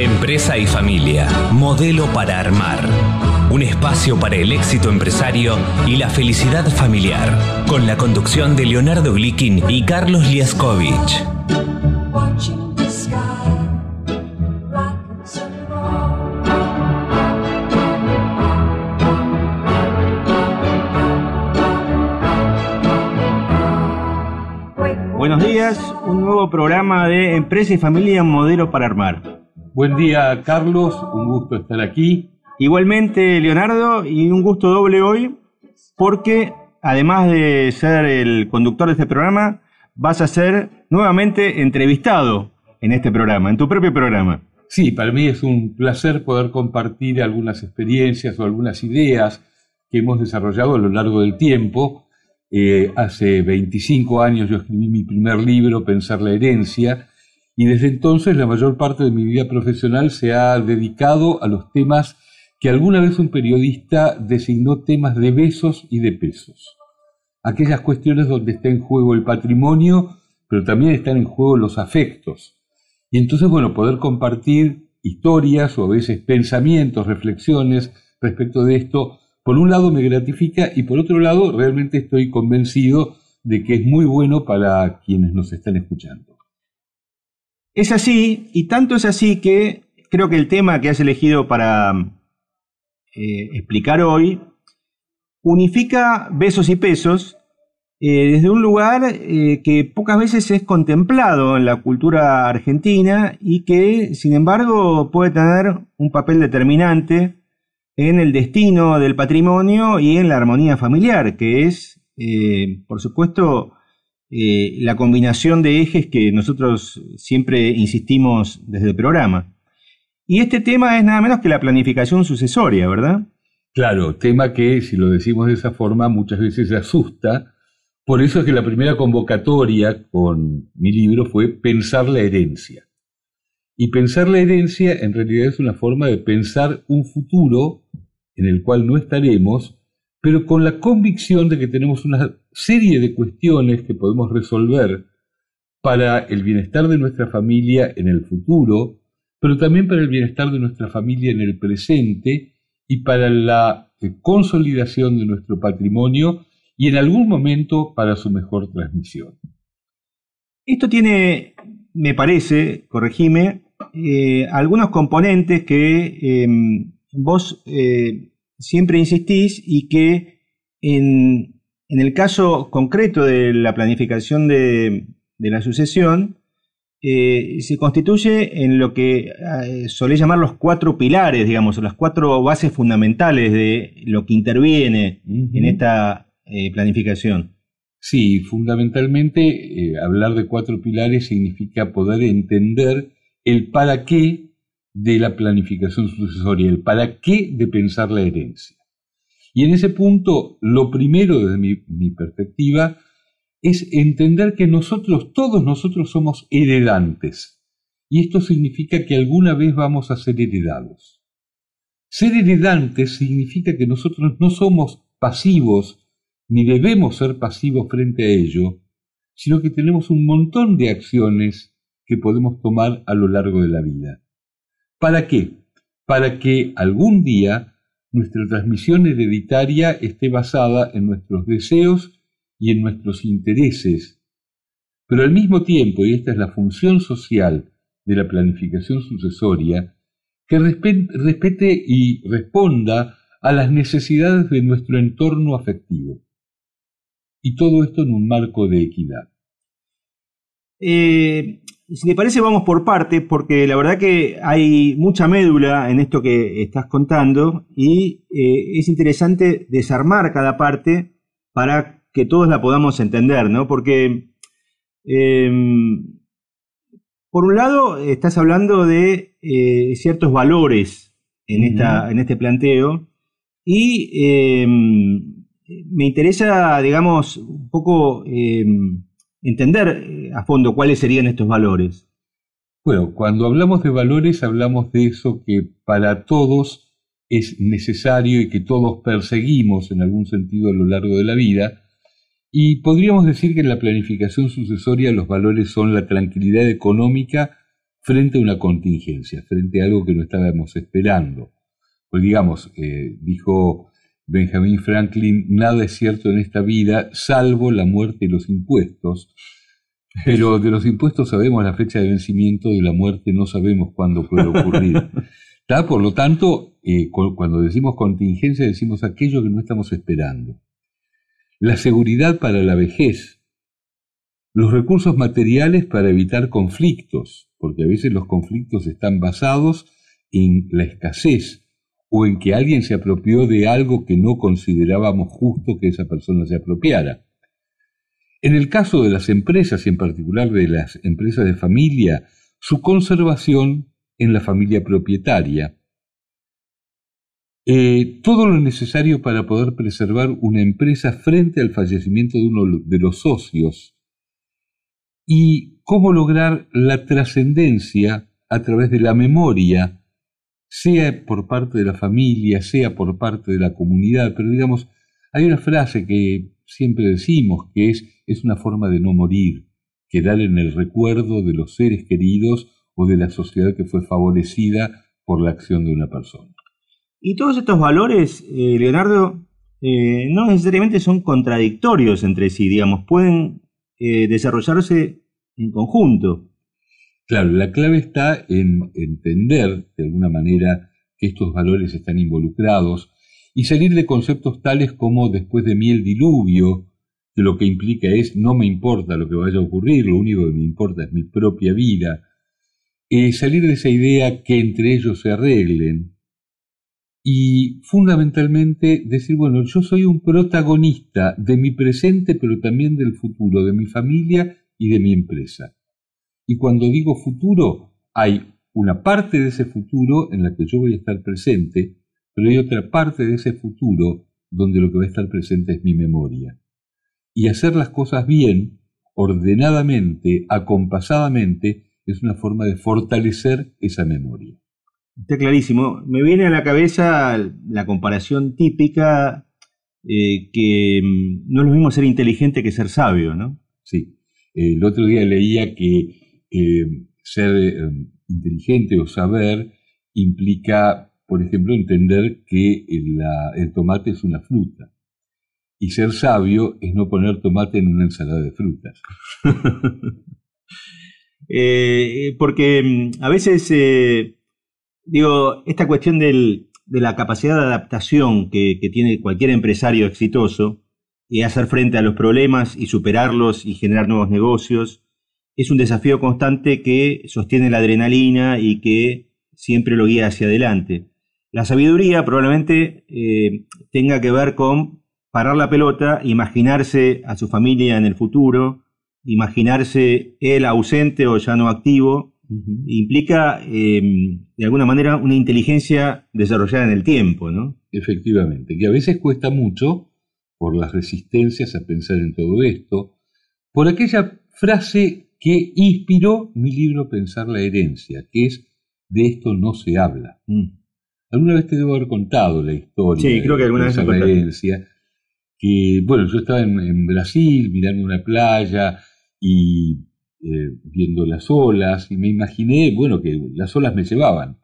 Empresa y familia, modelo para armar. Un espacio para el éxito empresario y la felicidad familiar. Con la conducción de Leonardo Glikin y Carlos Liaskovich. Buenos días, un nuevo programa de Empresa y Familia Modelo para Armar. Buen día, Carlos, un gusto estar aquí. Igualmente, Leonardo, y un gusto doble hoy, porque además de ser el conductor de este programa, vas a ser nuevamente entrevistado en este programa, en tu propio programa. Sí, para mí es un placer poder compartir algunas experiencias o algunas ideas que hemos desarrollado a lo largo del tiempo eh, hace 25 años yo escribí mi primer libro, Pensar la herencia, y desde entonces la mayor parte de mi vida profesional se ha dedicado a los temas que alguna vez un periodista designó temas de besos y de pesos. Aquellas cuestiones donde está en juego el patrimonio, pero también están en juego los afectos. Y entonces, bueno, poder compartir historias o a veces pensamientos, reflexiones respecto de esto, por un lado me gratifica y por otro lado realmente estoy convencido de que es muy bueno para quienes nos están escuchando. Es así, y tanto es así que creo que el tema que has elegido para eh, explicar hoy unifica besos y pesos eh, desde un lugar eh, que pocas veces es contemplado en la cultura argentina y que, sin embargo, puede tener un papel determinante en el destino del patrimonio y en la armonía familiar, que es, por supuesto, eh, la combinación de ejes que nosotros siempre insistimos desde el programa. Y este tema es nada menos que la planificación sucesoria, ¿verdad? Claro, tema que, si lo decimos de esa forma, muchas veces asusta. Por eso es que la primera convocatoria con mi libro fue Pensar la herencia. Y pensar la herencia en realidad es una forma de pensar un futuro en el cual no estaremos, pero con la convicción de que tenemos una serie de cuestiones que podemos resolver para el bienestar de nuestra familia en el futuro, pero también para el bienestar de nuestra familia en el presente y para la eh, consolidación de nuestro patrimonio y en algún momento para su mejor transmisión. Esto tiene, me parece, corregime, eh, algunos componentes que em, vos eh, siempre insistís y que en, el caso concreto de la planificación de, la sucesión, eh, se constituye en lo que eh, solé llamar los cuatro pilares, digamos, las cuatro bases fundamentales de lo que interviene en esta eh, planificación. Sí, fundamentalmente hablar de cuatro pilares significa poder entender el para qué de la planificación sucesoria, el para qué de pensar la herencia. Y en ese punto, lo primero desde mi, perspectiva es entender que nosotros, todos nosotros somos heredantes. Y esto significa que alguna vez vamos a ser heredados. Ser heredantes significa que nosotros no somos pasivos, ni debemos ser pasivos frente a ello, sino que tenemos un montón de acciones que podemos tomar a lo largo de la vida. ¿Para qué? Para que algún día nuestra transmisión hereditaria esté basada en nuestros deseos y en nuestros intereses. Pero al mismo tiempo, y esta es la función social de la planificación sucesoria, que respete y responda a las necesidades de nuestro entorno afectivo. Y todo esto en un marco de equidad. Eh, si te parece, vamos por parte, porque la verdad que hay mucha médula en esto que estás contando y eh, es interesante desarmar cada parte para que todos la podamos entender, ¿no? Porque, em, por un lado, estás hablando de eh, ciertos valores en, esta, en este planteo y em, me interesa, digamos, un poco em, entender eh, a fondo cuáles serían estos valores. Bueno, cuando hablamos de valores hablamos de eso que para todos es necesario y que todos perseguimos en algún sentido a lo largo de la vida. Y podríamos decir que en la planificación sucesoria los valores son la tranquilidad económica frente a una contingencia, frente a algo que no estábamos esperando. Pues digamos, eh, dijo Benjamin Franklin, nada es cierto en esta vida salvo la muerte y los impuestos. Pero de los impuestos sabemos la fecha de vencimiento, de la muerte no sabemos cuándo puede ocurrir. Por lo tanto, eh, cuando decimos contingencia decimos aquello que no estamos esperando. La seguridad para la vejez, los recursos materiales para evitar conflictos, porque a veces los conflictos están basados en la escasez o en que alguien se apropió de algo que no considerábamos justo que esa persona se apropiara. En el caso de las empresas y en particular de las empresas de familia, su conservación en la familia propietaria. Eh, todo lo necesario para poder preservar una empresa frente al fallecimiento de uno de los socios y cómo lograr la trascendencia a través de la memoria, sea por parte de la familia, sea por parte de la comunidad, pero digamos, hay una frase que siempre decimos que es, es una forma de no morir, quedar en el recuerdo de los seres queridos o de la sociedad que fue favorecida por la acción de una persona. Y todos estos valores, eh, Leonardo, eh, no necesariamente son contradictorios entre sí, digamos, pueden eh, desarrollarse en conjunto. Claro, la clave está en entender de alguna manera que estos valores están involucrados y salir de conceptos tales como después de mí el diluvio, que lo que implica es no me importa lo que vaya a ocurrir, lo único que me importa es mi propia vida, eh, salir de esa idea que entre ellos se arreglen y fundamentalmente decir, bueno, yo soy un protagonista de mi presente, pero también del futuro, de mi familia y de mi empresa. Y cuando digo futuro, hay una parte de ese futuro en la que yo voy a estar presente, pero hay otra parte de ese futuro donde lo que va a estar presente es mi memoria. Y hacer las cosas bien, ordenadamente, acompasadamente, es una forma de fortalecer esa memoria. Está clarísimo. Me viene a la cabeza la comparación típica eh, que mm, no es lo mismo ser inteligente que ser sabio, ¿no? Sí. El otro día leía que eh, ser eh, inteligente o saber implica, por ejemplo, entender que el tomate es una fruta. Y ser sabio es no poner tomate en una ensalada de frutas. Eh, porque mm, a veces, digo, esta cuestión de la capacidad de adaptación que, tiene cualquier empresario exitoso y hacer frente a los problemas y superarlos y generar nuevos negocios, es un desafío constante que sostiene la adrenalina y que siempre lo guía hacia adelante. La sabiduría probablemente eh, tenga que ver con parar la pelota, imaginarse a su familia en el futuro, imaginarse él ausente o ya no activo, implica em, de alguna manera una inteligencia desarrollada en el tiempo, ¿no? Efectivamente, que a veces cuesta mucho por las resistencias a pensar en todo esto, por aquella frase que inspiró mi libro Pensar la herencia, que es de esto no se habla. Mm. Alguna vez te debo haber contado la historia sí, creo que alguna de vez la herencia, que bueno, yo estaba en, en Brasil mirando una playa, y eh, viendo las olas y me imaginé, bueno, que las olas me llevaban.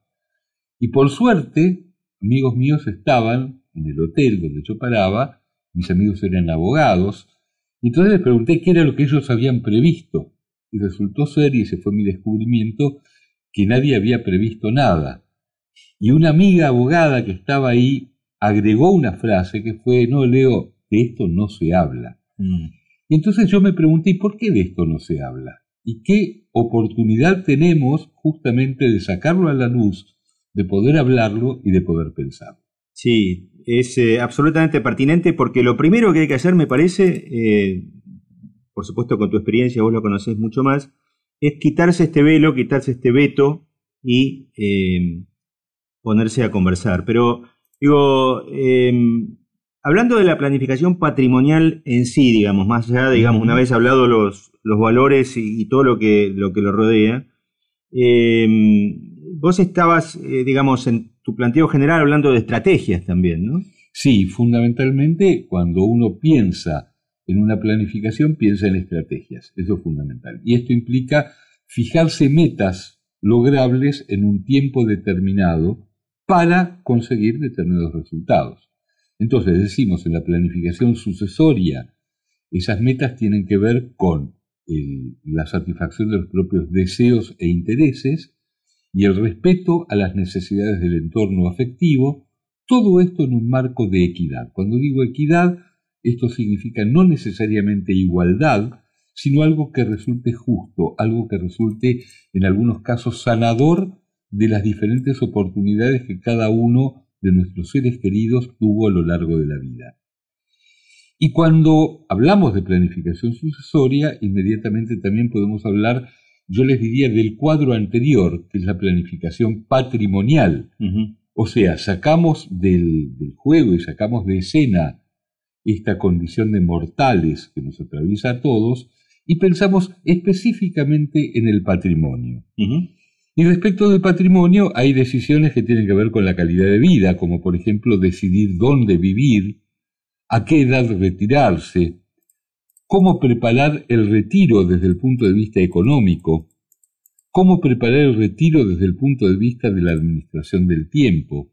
Y por suerte, amigos míos estaban en el hotel donde yo paraba, mis amigos eran abogados, y entonces les pregunté qué era lo que ellos habían previsto. Y resultó ser, y ese fue mi descubrimiento, que nadie había previsto nada. Y una amiga abogada que estaba ahí agregó una frase que fue, no, Leo, de esto no se habla. Mm. Y entonces yo me pregunté, ¿por qué de esto no se habla? ¿Y qué oportunidad tenemos justamente de sacarlo a la luz, de poder hablarlo y de poder pensarlo? Sí, es eh, absolutamente pertinente porque lo primero que hay que hacer, me parece, eh, por supuesto con tu experiencia vos lo conocés mucho más, es quitarse este velo, quitarse este veto y eh, ponerse a conversar. Pero digo, Hablando de la planificación patrimonial en sí, digamos, más allá, digamos, una vez hablado los, los valores y, todo lo que lo, que lo rodea, em, vos estabas, eh, digamos, en tu planteo general hablando de estrategias también, ¿no? Sí, fundamentalmente cuando uno piensa en una planificación, piensa en estrategias, eso es fundamental. Y esto implica fijarse metas logrables en un tiempo determinado para conseguir determinados resultados. Entonces decimos en la planificación sucesoria, esas metas tienen que ver con la satisfacción de los propios deseos e intereses y el respeto a las necesidades del entorno afectivo, todo esto en un marco de equidad. Cuando digo equidad, esto significa no necesariamente igualdad, sino algo que resulte justo, algo que resulte en algunos casos sanador de las diferentes oportunidades que cada uno de nuestros seres queridos tuvo a lo largo de la vida. Y cuando hablamos de planificación sucesoria, inmediatamente también podemos hablar, yo les diría, del cuadro anterior, que es la planificación patrimonial. O sea, sacamos del, del, juego y sacamos de escena esta condición de mortales que nos atraviesa a todos y pensamos específicamente en el patrimonio. Y respecto del patrimonio, hay decisiones que tienen que ver con la calidad de vida, como por ejemplo decidir dónde vivir, a qué edad retirarse, cómo preparar el retiro desde el punto de vista económico, cómo preparar el retiro desde el punto de vista de la administración del tiempo,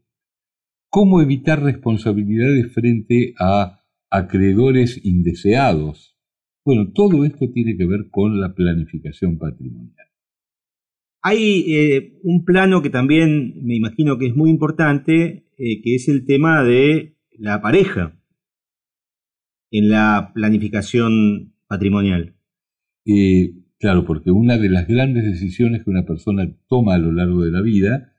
cómo evitar responsabilidades frente a acreedores indeseados. Bueno, todo esto tiene que ver con la planificación patrimonial. Hay eh, un plano que también me imagino que es muy importante, eh, que es el tema de la pareja en la planificación patrimonial. Eh, claro, porque una de las grandes decisiones que una persona toma a lo largo de la vida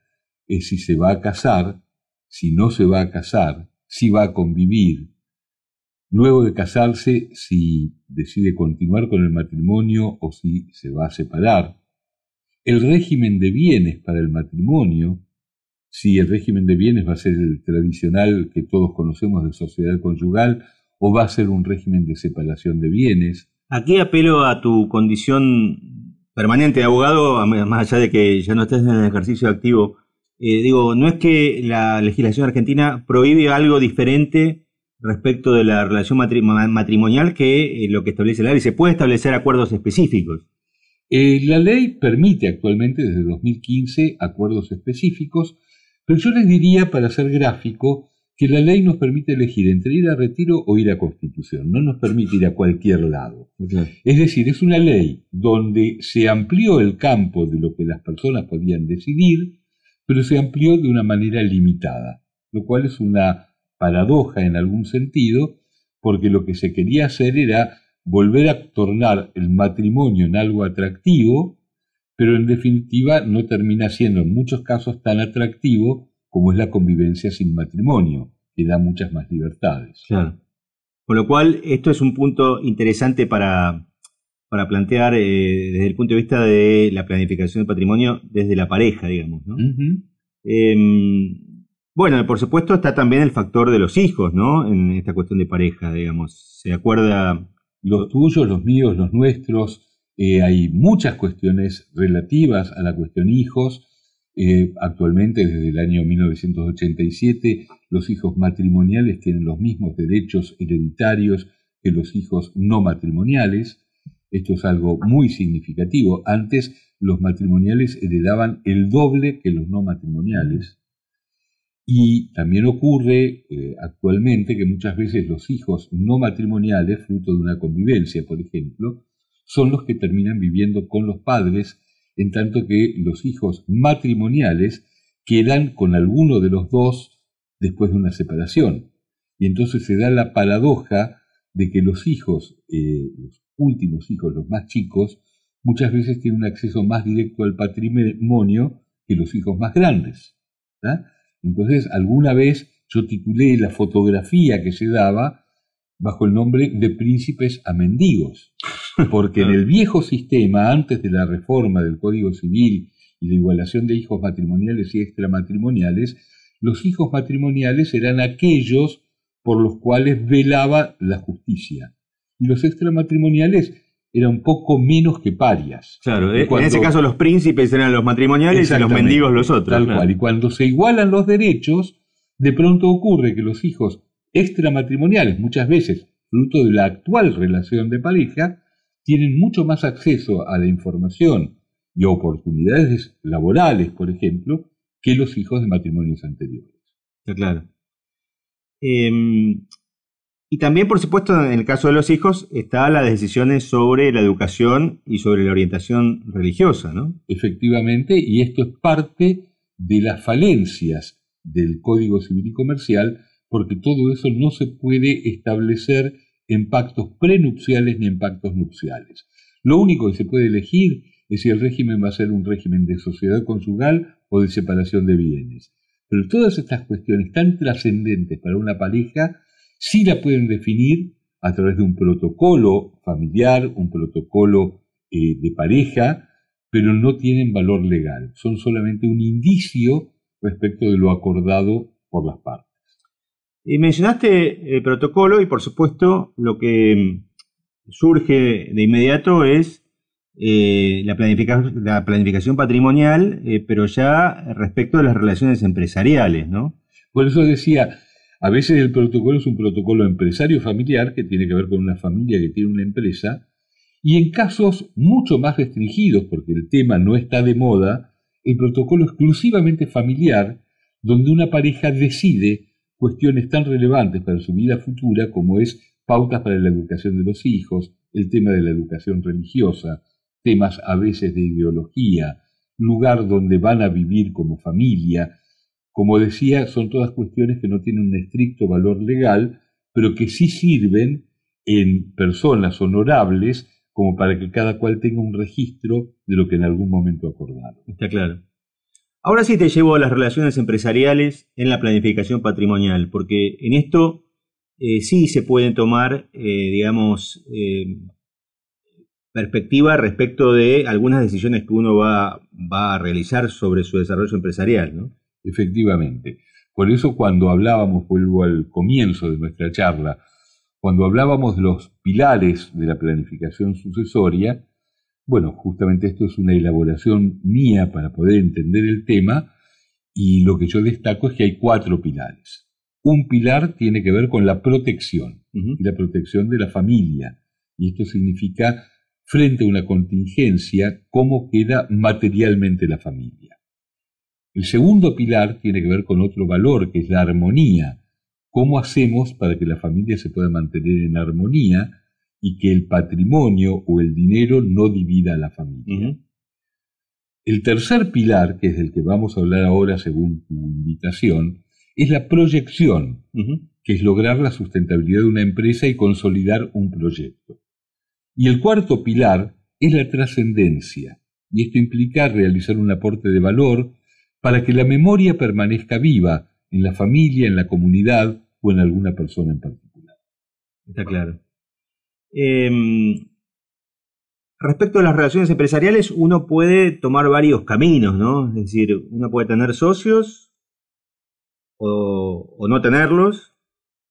es si se va a casar, si no se va a casar, si va a convivir. Luego de casarse, si decide continuar con el matrimonio o si se va a separar. El régimen de bienes para el matrimonio, si el régimen de bienes va a ser el tradicional que todos conocemos de sociedad conyugal o va a ser un régimen de separación de bienes. Aquí apelo a tu condición permanente de abogado, más allá de que ya no estés en el ejercicio activo. Eh, digo, no es que la legislación argentina prohíbe algo diferente respecto de la relación matrimonial que eh, lo que establece la ley. Se puede establecer acuerdos específicos. Eh, la ley permite actualmente desde 2015 acuerdos específicos, pero yo les diría, para ser gráfico, que la ley nos permite elegir entre ir a retiro o ir a constitución, no nos permite ir a cualquier lado. Es decir, es una ley donde se amplió el campo de lo que las personas podían decidir, pero se amplió de una manera limitada, lo cual es una paradoja en algún sentido, porque lo que se quería hacer era volver a tornar el matrimonio en algo atractivo, pero en definitiva no termina siendo en muchos casos tan atractivo como es la convivencia sin matrimonio, que da muchas más libertades. Claro. Con lo cual, esto es un punto interesante para, para plantear eh, desde el punto de vista de la planificación del patrimonio desde la pareja, digamos. ¿no? Bueno, por supuesto está también el factor de los hijos, ¿no? En esta cuestión de pareja, digamos. Se acuerda... Los tuyos, los míos, los nuestros. Eh, hay muchas cuestiones relativas a la cuestión hijos eh, actualmente, desde el año 1987, los hijos matrimoniales tienen los mismos derechos hereditarios que los hijos no matrimoniales. Esto es algo muy significativo. Antes los matrimoniales heredaban el doble que los no matrimoniales. Y también ocurre eh, actualmente que muchas veces los hijos no matrimoniales, fruto de una convivencia, por ejemplo, son los que terminan viviendo con los padres en tanto que los hijos matrimoniales quedan con alguno de los dos después de una separación. Y entonces se da la paradoja de que los hijos, eh, los últimos hijos, los más chicos, muchas veces tienen un acceso más directo al patrimonio que los hijos más grandes. Entonces, alguna vez yo titulé la fotografía que se daba bajo el nombre de príncipes a mendigos. Porque en el viejo sistema, antes de la reforma del Código Civil y la igualación de hijos matrimoniales y extramatrimoniales, los hijos matrimoniales eran aquellos por los cuales velaba la justicia. Y los extramatrimoniales eran un poco menos que parias. Claro, en ese caso los príncipes eran los matrimoniales y los mendigos los otros. Tal cual. Y cuando se igualan los derechos, de pronto ocurre que los hijos extramatrimoniales, muchas veces fruto de la actual relación de pareja, tienen mucho más acceso a la información y oportunidades laborales, por ejemplo, que los hijos de matrimonios anteriores. Está claro. Em, y también, por supuesto, en el caso de los hijos, está las decisiones sobre la educación y sobre la orientación religiosa, ¿no? Efectivamente, y esto es parte de las falencias del Código Civil y Comercial, porque todo eso no se puede establecer en pactos prenupciales ni en pactos nupciales. Lo único que se puede elegir es si el régimen va a ser un régimen de sociedad conjugal o de separación de bienes. Pero todas estas cuestiones tan trascendentes para una pareja sí la pueden definir a través de un protocolo familiar, un protocolo eh, de pareja, pero no tienen valor legal. Son solamente un indicio respecto de lo acordado por las partes. Y mencionaste el protocolo y por supuesto lo que surge de inmediato es eh, la, planificación, la, planificación patrimonial, eh, pero ya respecto de las relaciones empresariales, ¿no? Por eso decía, a veces el protocolo es un protocolo empresario familiar que tiene que ver con una familia que tiene una empresa, y en casos mucho más restringidos, porque el tema no está de moda, el protocolo exclusivamente familiar, donde una pareja decide cuestiones tan relevantes para su vida futura como es pautas para la educación de los hijos, el tema de la educación religiosa, temas a veces de ideología, lugar donde van a vivir como familia. Como decía, son todas cuestiones que no tienen un estricto valor legal, pero que sí sirven en personas honorables como para que cada cual tenga un registro de lo que en algún momento acordaron. Está claro. Ahora sí te llevo a las relaciones empresariales en la planificación patrimonial, porque en esto eh, sí se pueden tomar, eh, digamos, eh, perspectiva respecto de algunas decisiones que uno va, va, a realizar sobre su desarrollo empresarial, ¿no? Efectivamente. Por eso cuando hablábamos, vuelvo al comienzo de nuestra charla, cuando hablábamos de los pilares de la planificación sucesoria, bueno, justamente esto es una elaboración mía para poder entender el tema y lo que yo destaco es que hay cuatro pilares. Un pilar tiene que ver con la protección, la protección de la familia. Y esto significa, frente a una contingencia, cómo queda materialmente la familia. El segundo pilar tiene que ver con otro valor, que es la armonía. ¿Cómo hacemos para que la familia se pueda mantener en armonía y que el patrimonio o el dinero no divida a la familia. El tercer pilar, que es el que vamos a hablar ahora según tu invitación, es la proyección, que es lograr la sustentabilidad de una empresa y consolidar un proyecto. Y el cuarto pilar es la trascendencia, y esto implica realizar un aporte de valor para que la memoria permanezca viva en la familia, en la comunidad o en alguna persona en particular. Está claro. Em, respecto a las relaciones empresariales, uno puede tomar varios caminos, ¿no? Es decir, uno puede tener socios o, no tenerlos,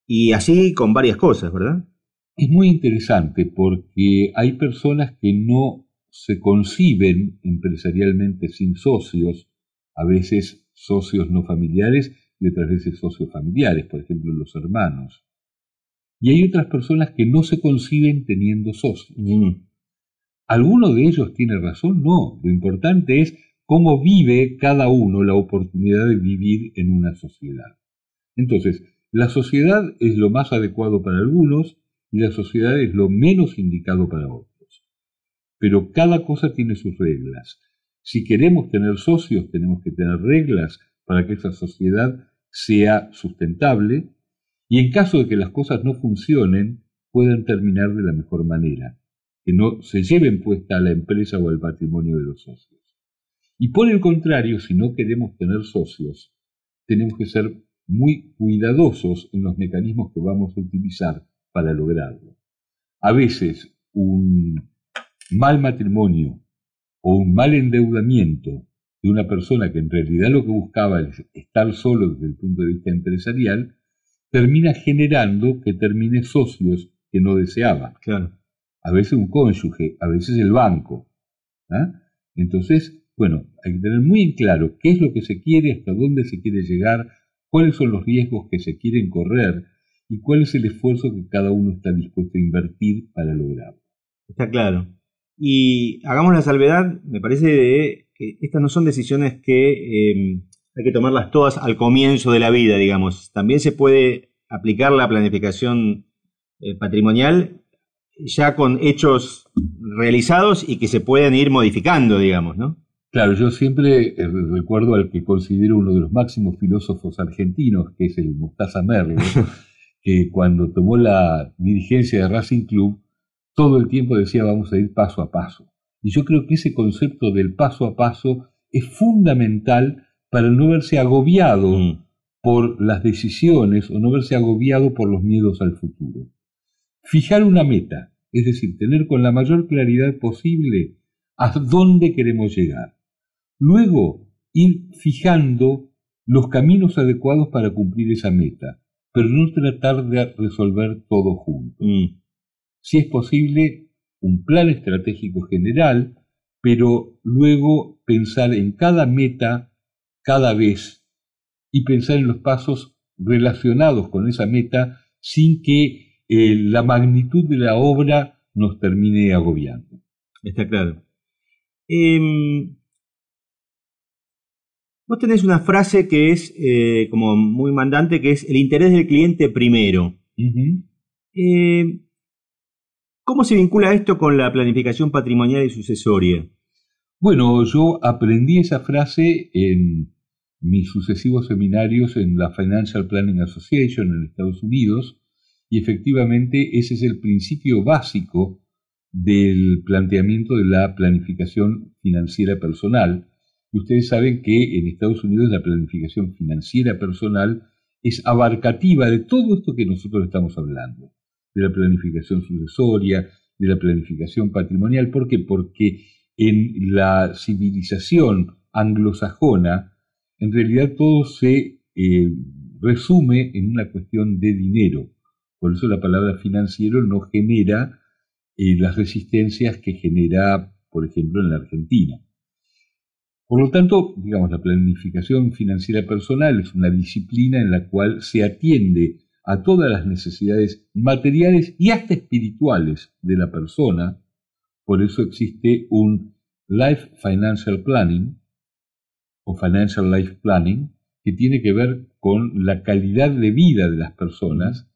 y así con varias cosas, ¿verdad? Es muy interesante porque hay personas que no se conciben empresarialmente sin socios, a veces socios no familiares y otras veces socios familiares, por ejemplo los hermanos. Y hay otras personas que no se conciben teniendo socios. Mm. ¿Alguno de ellos tiene razón? No. Lo importante es cómo vive cada uno la oportunidad de vivir en una sociedad. Entonces, la sociedad es lo más adecuado para algunos y la sociedad es lo menos indicado para otros. Pero cada cosa tiene sus reglas. Si queremos tener socios, tenemos que tener reglas para que esa sociedad sea sustentable y en caso de que las cosas no funcionen, puedan terminar de la mejor manera, que no se lleven puesta a la empresa o al patrimonio de los socios. Y por el contrario, si no queremos tener socios, tenemos que ser muy cuidadosos en los mecanismos que vamos a utilizar para lograrlo. A veces un mal matrimonio o un mal endeudamiento de una persona que en realidad lo que buscaba es estar solo desde el punto de vista empresarial, termina generando que termine socios que no deseaba. Claro. A veces un cónyuge, a veces el banco. ¿ah? Entonces, bueno, hay que tener muy en claro qué es lo que se quiere, hasta dónde se quiere llegar, cuáles son los riesgos que se quieren correr y cuál es el esfuerzo que cada uno está dispuesto a invertir para lograrlo. Está claro. Y hagamos la salvedad, me parece, de que estas no son decisiones que em, hay que tomarlas todas al comienzo de la vida, digamos. También se puede aplicar la planificación eh, patrimonial ya con hechos realizados y que se pueden ir modificando, digamos, ¿no? Claro, yo siempre eh, recuerdo al que considero uno de los máximos filósofos argentinos, que es el Mostaza Merlo, que cuando tomó la dirigencia de Racing Club, todo el tiempo decía vamos a ir paso a paso. Y yo creo que ese concepto del paso a paso es fundamental para no verse agobiado mm. por las decisiones o no verse agobiado por los miedos al futuro. Fijar una meta, es decir, tener con la mayor claridad posible a dónde queremos llegar. Luego, ir fijando los caminos adecuados para cumplir esa meta, pero no tratar de resolver todo junto. Mm. Si es posible, un plan estratégico general, pero luego pensar en cada meta cada vez y pensar en los pasos relacionados con esa meta sin que eh, la magnitud de la obra nos termine agobiando. Está claro. Em, Vos tenés una frase que es eh, como muy mandante, que es el interés del cliente primero. ¿Cómo se vincula esto con la planificación patrimonial y sucesoria? Bueno, yo aprendí esa frase en mis sucesivos seminarios en la Financial Planning Association en Estados Unidos y efectivamente ese es el principio básico del planteamiento de la planificación financiera personal Ustedes saben que en Estados Unidos la planificación financiera personal es abarcativa de todo esto que nosotros estamos hablando, de la planificación sucesoria, de la planificación patrimonial. ¿Por qué? Porque en la civilización anglosajona, en realidad todo se eh, resume en una cuestión de dinero. Por eso la palabra financiero no genera eh, las resistencias que genera, por ejemplo, en la Argentina. Por lo tanto, digamos, la planificación financiera personal es una disciplina en la cual se atiende a todas las necesidades materiales y hasta espirituales de la persona. Por eso existe un Life Financial Planning o Financial Life Planning que tiene que ver con la calidad de vida de las personas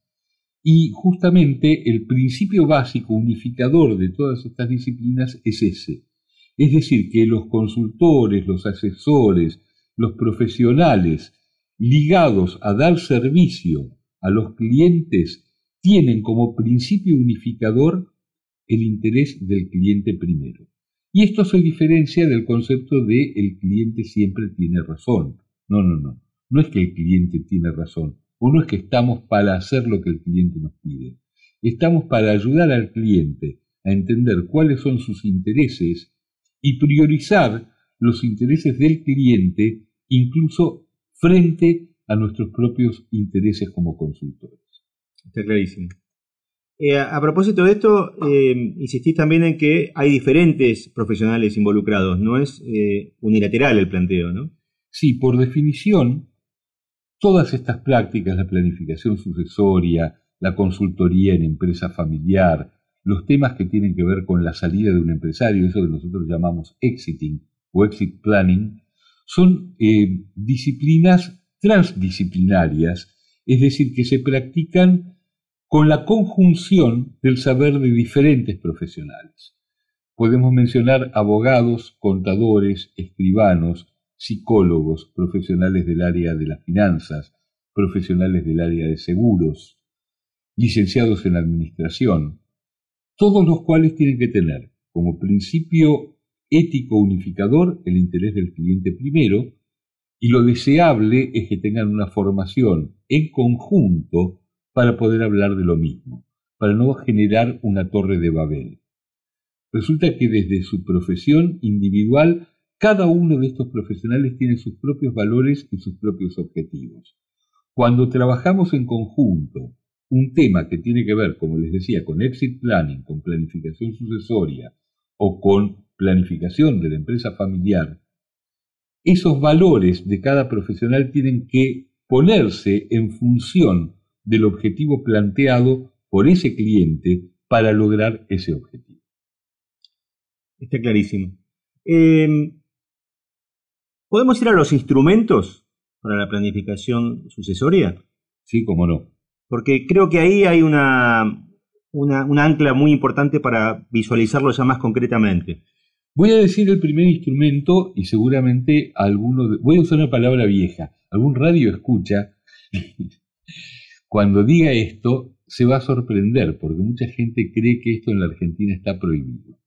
y justamente el principio básico unificador de todas estas disciplinas es ese, es decir, que los consultores, los asesores, los profesionales ligados a dar servicio a los clientes tienen como principio unificador el interés del cliente primero. Y esto se diferencia del concepto de el cliente siempre tiene razón. No, no, no. No es que el cliente tiene razón. O no es que estamos para hacer lo que el cliente nos pide. Estamos para ayudar al cliente a entender cuáles son sus intereses y priorizar los intereses del cliente incluso frente a nuestros propios intereses como consultores. Está clarísimo. Eh, a, propósito de esto, eh, insistís también en que hay diferentes profesionales involucrados, no es eh, unilateral el planteo, ¿no? Sí, por definición, todas estas prácticas, la planificación sucesoria, la consultoría en empresa familiar, los temas que tienen que ver con la salida de un empresario, eso que nosotros llamamos exiting o exit planning, son disciplinas transdisciplinarias, es decir, que se practican con la conjunción del saber de diferentes profesionales. Podemos mencionar abogados, contadores, escribanos, psicólogos, profesionales del área de las finanzas, profesionales del área de seguros, licenciados en administración, todos los cuales tienen que tener como principio ético unificador el interés del cliente primero, y lo deseable es que tengan una formación en conjunto para poder hablar de lo mismo, para no generar una torre de Babel. Resulta que desde su profesión individual, cada uno de estos profesionales tiene sus propios valores y sus propios objetivos. Cuando trabajamos en conjunto un tema que tiene que ver, como les decía, con exit planning, con planificación sucesoria o con planificación de la empresa familiar, esos valores de cada profesional tienen que ponerse en función del objetivo planteado por ese cliente para lograr ese objetivo. Está clarísimo. Eh, ¿Podemos ir a los instrumentos para la planificación sucesoria? Sí, cómo no. Porque creo que ahí hay una, una, ancla muy importante para visualizarlo ya más concretamente. Voy a decir el primer instrumento y seguramente alguno, voy a usar una palabra vieja, algún radio escucha, cuando diga esto se va a sorprender porque mucha gente cree que esto en la Argentina está prohibido.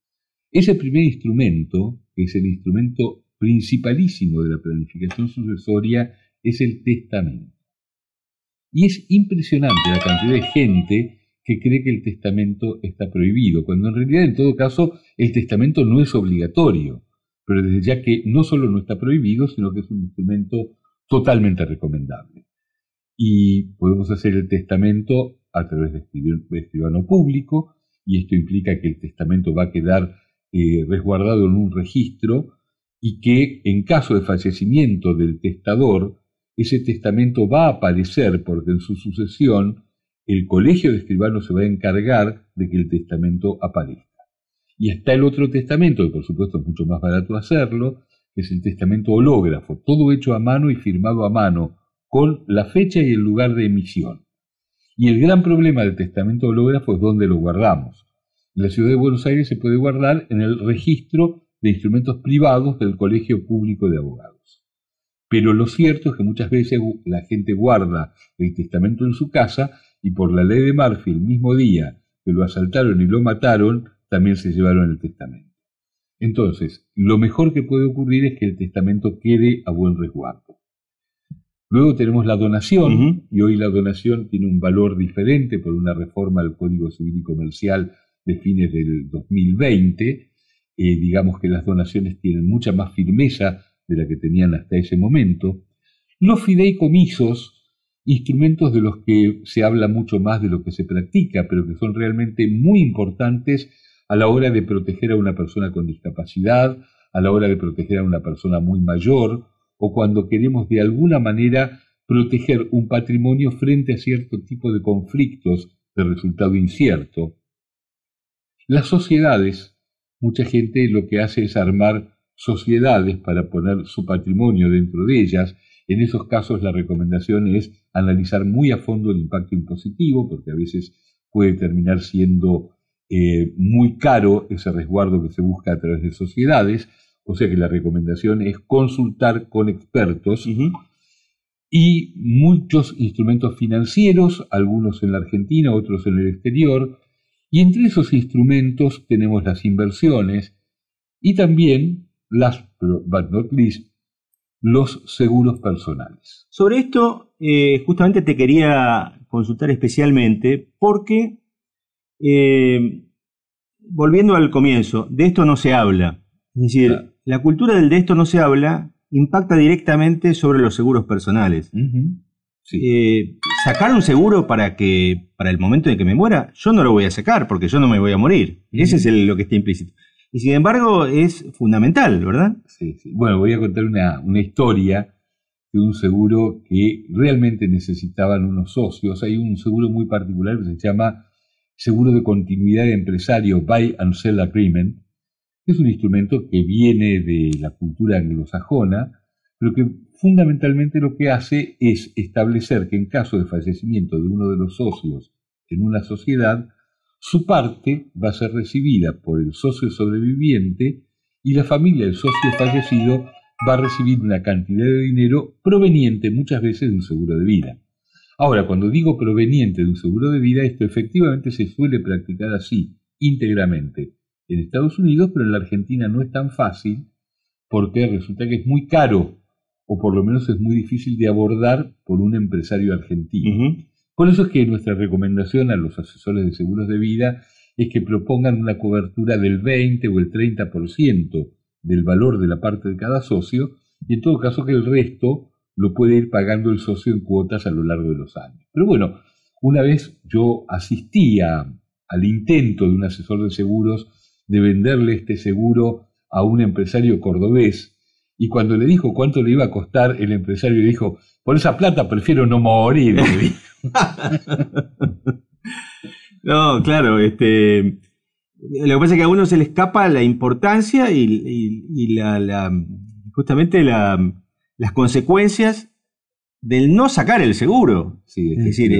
Ese primer instrumento, que es el instrumento principalísimo de la planificación sucesoria, es el testamento. Y es impresionante la cantidad de gente que cree que el testamento está prohibido, cuando en realidad en todo caso el testamento no es obligatorio, pero desde ya que no solo no está prohibido, sino que es un instrumento totalmente recomendable. Y podemos hacer el testamento a través de escribano público, y esto implica que el testamento va a quedar eh, resguardado en un registro y que en caso de fallecimiento del testador, ese testamento va a aparecer porque en su sucesión el colegio de escribanos se va a encargar de que el testamento aparezca. Y está el otro testamento, que por supuesto es mucho más barato hacerlo, es el testamento hológrafo, todo hecho a mano y firmado a mano, con la fecha y el lugar de emisión. Y el gran problema del testamento hológrafo es dónde lo guardamos. En la ciudad de Buenos Aires se puede guardar en el registro de instrumentos privados del Colegio Público de Abogados. Pero lo cierto es que muchas veces la gente guarda el testamento en su casa y por la ley de Murphy el mismo día que lo asaltaron y lo mataron, también se llevaron el testamento. Entonces, lo mejor que puede ocurrir es que el testamento quede a buen resguardo. Luego tenemos la donación, y hoy la donación tiene un valor diferente por una reforma del Código Civil y Comercial de fines del 2020. Eh, digamos que las donaciones tienen mucha más firmeza de la que tenían hasta ese momento. Los fideicomisos, instrumentos de los que se habla mucho más de lo que se practica, pero que son realmente muy importantes a la hora de proteger a una persona con discapacidad, a la hora de proteger a una persona muy mayor, o cuando queremos de alguna manera proteger un patrimonio frente a cierto tipo de conflictos de resultado incierto. Las sociedades, mucha gente lo que hace es armar sociedades para poner su patrimonio dentro de ellas en esos casos la recomendación es analizar muy a fondo el impacto impositivo, porque a veces puede terminar siendo eh, muy caro ese resguardo que se busca a través de sociedades, o sea que la recomendación es consultar con expertos y muchos instrumentos financieros, algunos en la Argentina, otros en el exterior, y entre esos instrumentos tenemos las inversiones y también las, but not least, los seguros personales. Sobre esto, eh, justamente te quería consultar especialmente porque, eh, volviendo al comienzo, de esto no se habla. Es decir, la cultura del de esto no se habla impacta directamente sobre los seguros personales. Eh, sacar un seguro para que para el momento en que me muera, yo no lo voy a sacar porque yo no me voy a morir. Ese es lo que está implícito. Y sin embargo es fundamental, ¿verdad? Sí, sí. Bueno, voy a contar una, historia de un seguro que realmente necesitaban unos socios. Hay un seguro muy particular que se llama Seguro de Continuidad de Empresario, Buy and Sell Agreement. Es un instrumento que viene de la cultura anglosajona, pero que fundamentalmente lo que hace es establecer que en caso de fallecimiento de uno de los socios en una sociedad, su parte va a ser recibida por el socio sobreviviente y la familia del socio fallecido va a recibir una cantidad de dinero proveniente muchas veces de un seguro de vida. Ahora, cuando digo proveniente de un seguro de vida, esto efectivamente se suele practicar así, íntegramente, en Estados Unidos, pero en la Argentina no es tan fácil porque resulta que es muy caro o por lo menos es muy difícil de abordar por un empresario argentino. Por eso es que nuestra recomendación a los asesores de seguros de vida es que propongan una cobertura del 20 o el 30% del valor de la parte de cada socio y en todo caso que el resto lo puede ir pagando el socio en cuotas a lo largo de los años. Pero bueno, una vez yo asistía al intento de un asesor de seguros de venderle este seguro a un empresario cordobés y cuando le dijo cuánto le iba a costar, el empresario dijo, por esa plata prefiero no morir. no, claro, este, Lo que pasa es que a uno se le escapa la importancia y, la, justamente las consecuencias del no sacar el seguro. es decir,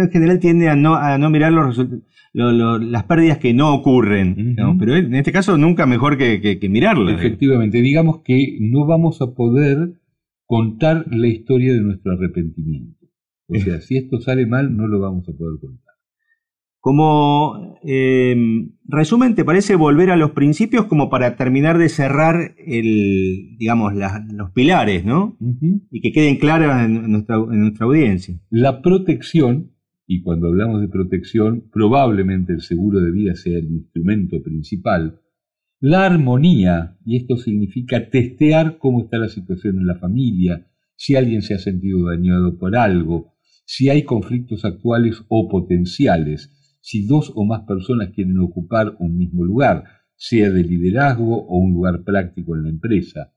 en general tiende a no, a no mirar los las pérdidas que no ocurren. Pero en este caso nunca mejor que, que, mirarlas. Efectivamente, digamos que no vamos a poder contar la historia de nuestro arrepentimiento. O sea, si esto sale mal, no lo vamos a poder contar. Como eh, resumen, ¿te parece volver a los principios como para terminar de cerrar el, digamos, los pilares, ¿no? Y que queden claros en nuestra, en nuestra audiencia. La protección, y cuando hablamos de protección, probablemente el seguro de vida sea el instrumento principal. La armonía, y esto significa testear cómo está la situación en la familia, si alguien se ha sentido dañado por algo, si hay conflictos actuales o potenciales si dos o más personas quieren ocupar un mismo lugar, sea de liderazgo o un lugar práctico en la empresa.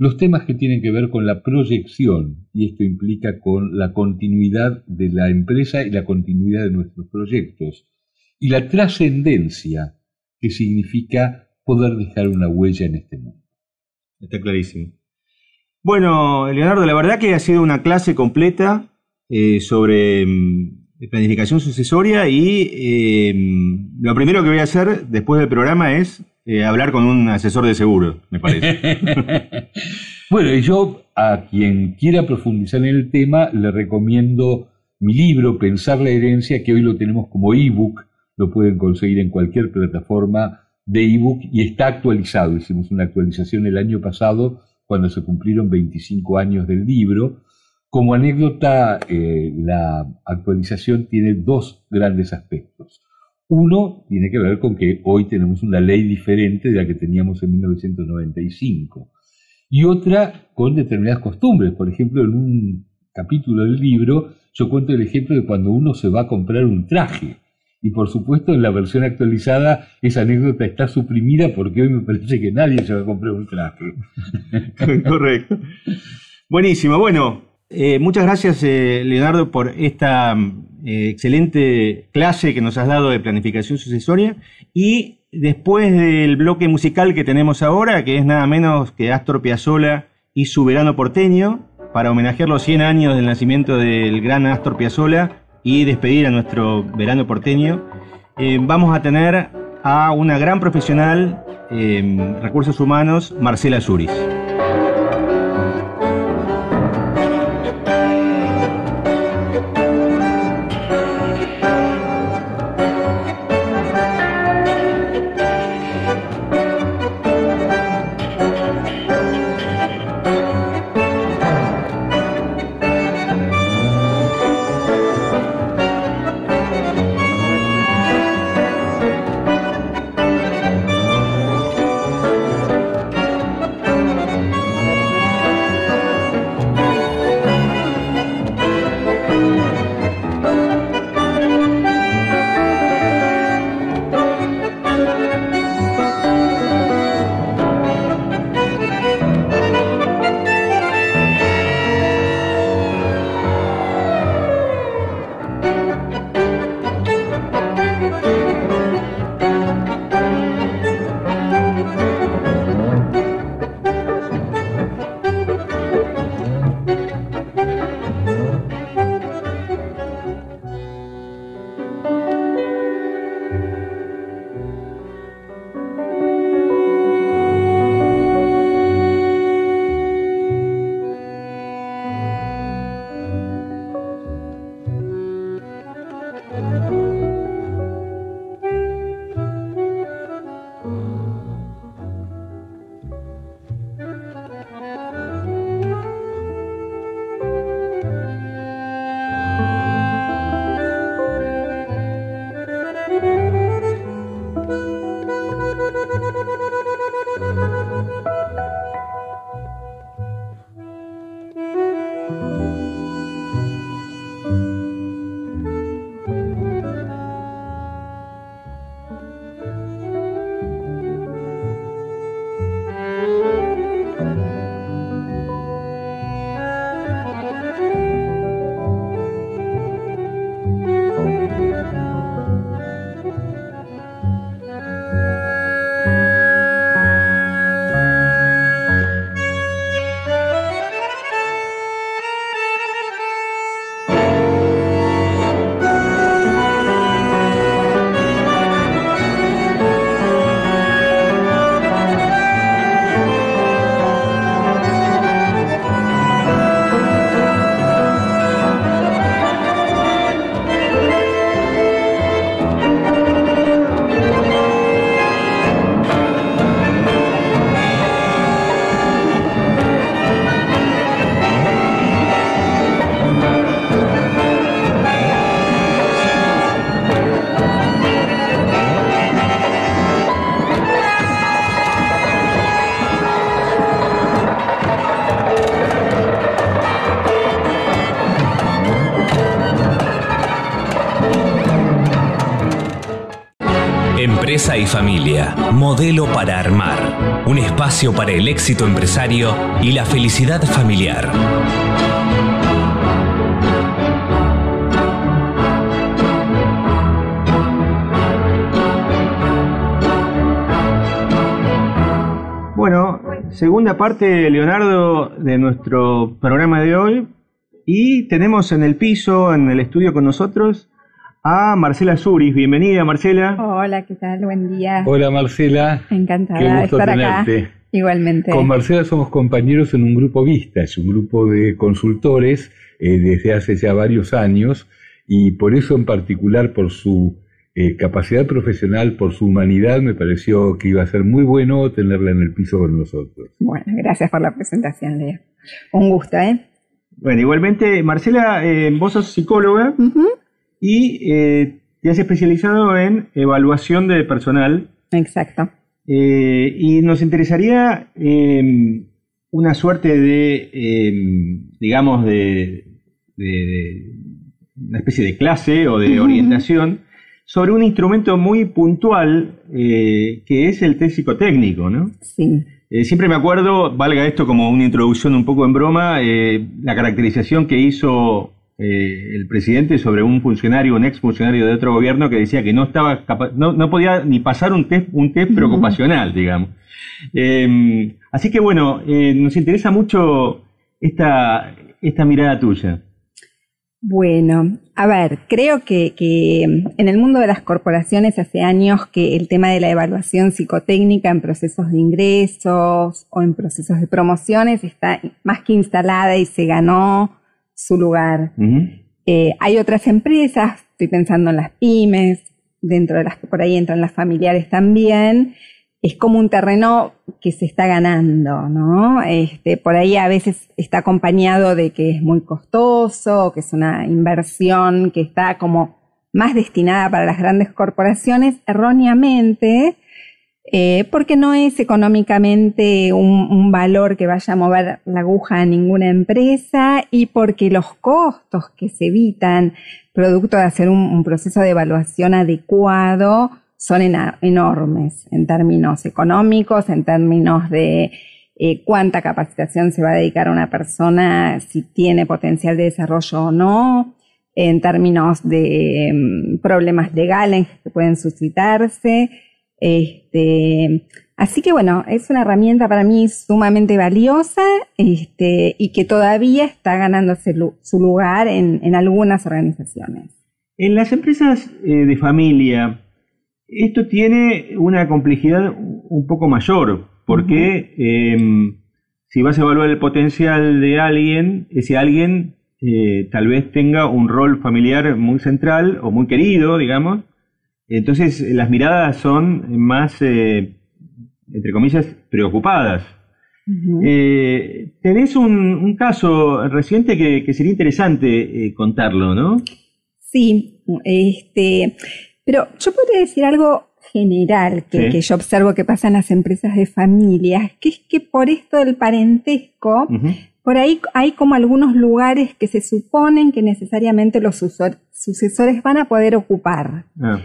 Los temas que tienen que ver con la proyección, y esto implica con la continuidad de la empresa y la continuidad de nuestros proyectos, y la trascendencia, que significa poder dejar una huella en este mundo. Está clarísimo. Bueno, Leonardo, la verdad que ha sido una clase completa eh, sobre mm, planificación sucesoria y eh, lo primero que voy a hacer después del programa es eh, hablar con un asesor de seguro, me parece. bueno, yo a quien quiera profundizar en el tema le recomiendo mi libro Pensar la herencia, que hoy lo tenemos como ebook, lo pueden conseguir en cualquier plataforma de ebook y está actualizado. Hicimos una actualización el año pasado cuando se cumplieron 25 años del libro como anécdota, eh, la actualización tiene dos grandes aspectos. Uno tiene que ver con que hoy tenemos una ley diferente de la que teníamos en 1995. Y otra con determinadas costumbres. Por ejemplo, en un capítulo del libro yo cuento el ejemplo de cuando uno se va a comprar un traje. Y por supuesto en la versión actualizada esa anécdota está suprimida porque hoy me parece que nadie se va a comprar un traje. Correcto. Buenísimo. Bueno, eh, muchas gracias, eh, Leonardo, por esta eh, excelente clase que nos has dado de planificación sucesoria. Y después del bloque musical que tenemos ahora, que es nada menos que Astor Piazzolla y su verano porteño, para homenajear los 100 años del nacimiento del gran Astor Piazzolla y despedir a nuestro verano porteño, vamos a tener a una gran profesional recursos humanos, Marcela Zuris. Empresa y familia, modelo para armar. Un espacio para el éxito empresario y la felicidad familiar. Bueno, segunda parte, Leonardo, de nuestro programa de hoy. Y tenemos en el piso, en el estudio con nosotros, a Marcela Zuris. Bienvenida, Marcela. Hola, ¿qué tal? Buen día. Hola, Marcela. Encantada Qué de gusto estar tenerte. acá. Igualmente. Con Marcela somos compañeros en un grupo Vistas, un grupo de consultores eh, desde hace ya varios años y por eso en particular por su eh, capacidad profesional, por su humanidad, me pareció que iba a ser muy bueno tenerla en el piso con nosotros. Bueno, gracias por la presentación, Leo. Un gusto, ¿eh? Bueno, igualmente, Marcela, eh, vos sos psicóloga. Y eh, te has especializado en evaluación de personal. Exacto. Eh, y nos interesaría eh, una suerte de, eh, digamos, de, de- de una especie de clase o de orientación sobre un instrumento muy puntual eh, que es el test psicotécnico, ¿no? Sí. Eh, siempre me acuerdo, valga esto como una introducción un poco en broma, eh, la caracterización que hizo eh, el presidente sobre un funcionario, un ex funcionario de otro gobierno que decía que no estaba capa- no, no podía ni pasar un test, un test preocupacional, digamos. Eh, así que bueno, eh, nos interesa mucho esta, esta mirada tuya. Bueno, a ver, creo que, que en el mundo de las corporaciones hace años que el tema de la evaluación psicotécnica en procesos de ingresos o en procesos de promociones está más que instalada y se ganó su lugar. Eh, hay otras empresas, estoy pensando en las pymes, dentro de las que por ahí entran las familiares también. Es como un terreno que se está ganando, ¿no? Este, por ahí a veces está acompañado de que es muy costoso, que es una inversión que está como más destinada para las grandes corporaciones, erróneamente, eh, porque no es económicamente un, valor que vaya a mover la aguja a ninguna empresa y porque los costos que se evitan producto de hacer un, proceso de evaluación adecuado son enormes en términos económicos, en términos de eh, cuánta capacitación se va a dedicar a una persona, si tiene potencial de desarrollo o no, en términos de mm, problemas legales que pueden suscitarse. Este, así que bueno, es una herramienta para mí sumamente valiosa este, y que todavía está ganándose su lugar en, en algunas organizaciones. En las empresas eh, de familia, esto tiene una complejidad un poco mayor, porque eh, si vas a evaluar el potencial de alguien, ese alguien eh, tal vez tenga un rol familiar muy central o muy querido, digamos. Entonces eh, las miradas son más, eh, entre comillas, preocupadas. Eh, tenés un, un caso reciente que, que sería interesante eh, contarlo, ¿no? Sí, este, pero yo podría decir algo general que, Sí. que yo observo que pasa en las empresas de familias, que es que por esto del parentesco, por ahí hay como algunos lugares que se suponen que necesariamente los sucesores van a poder ocupar. Ah.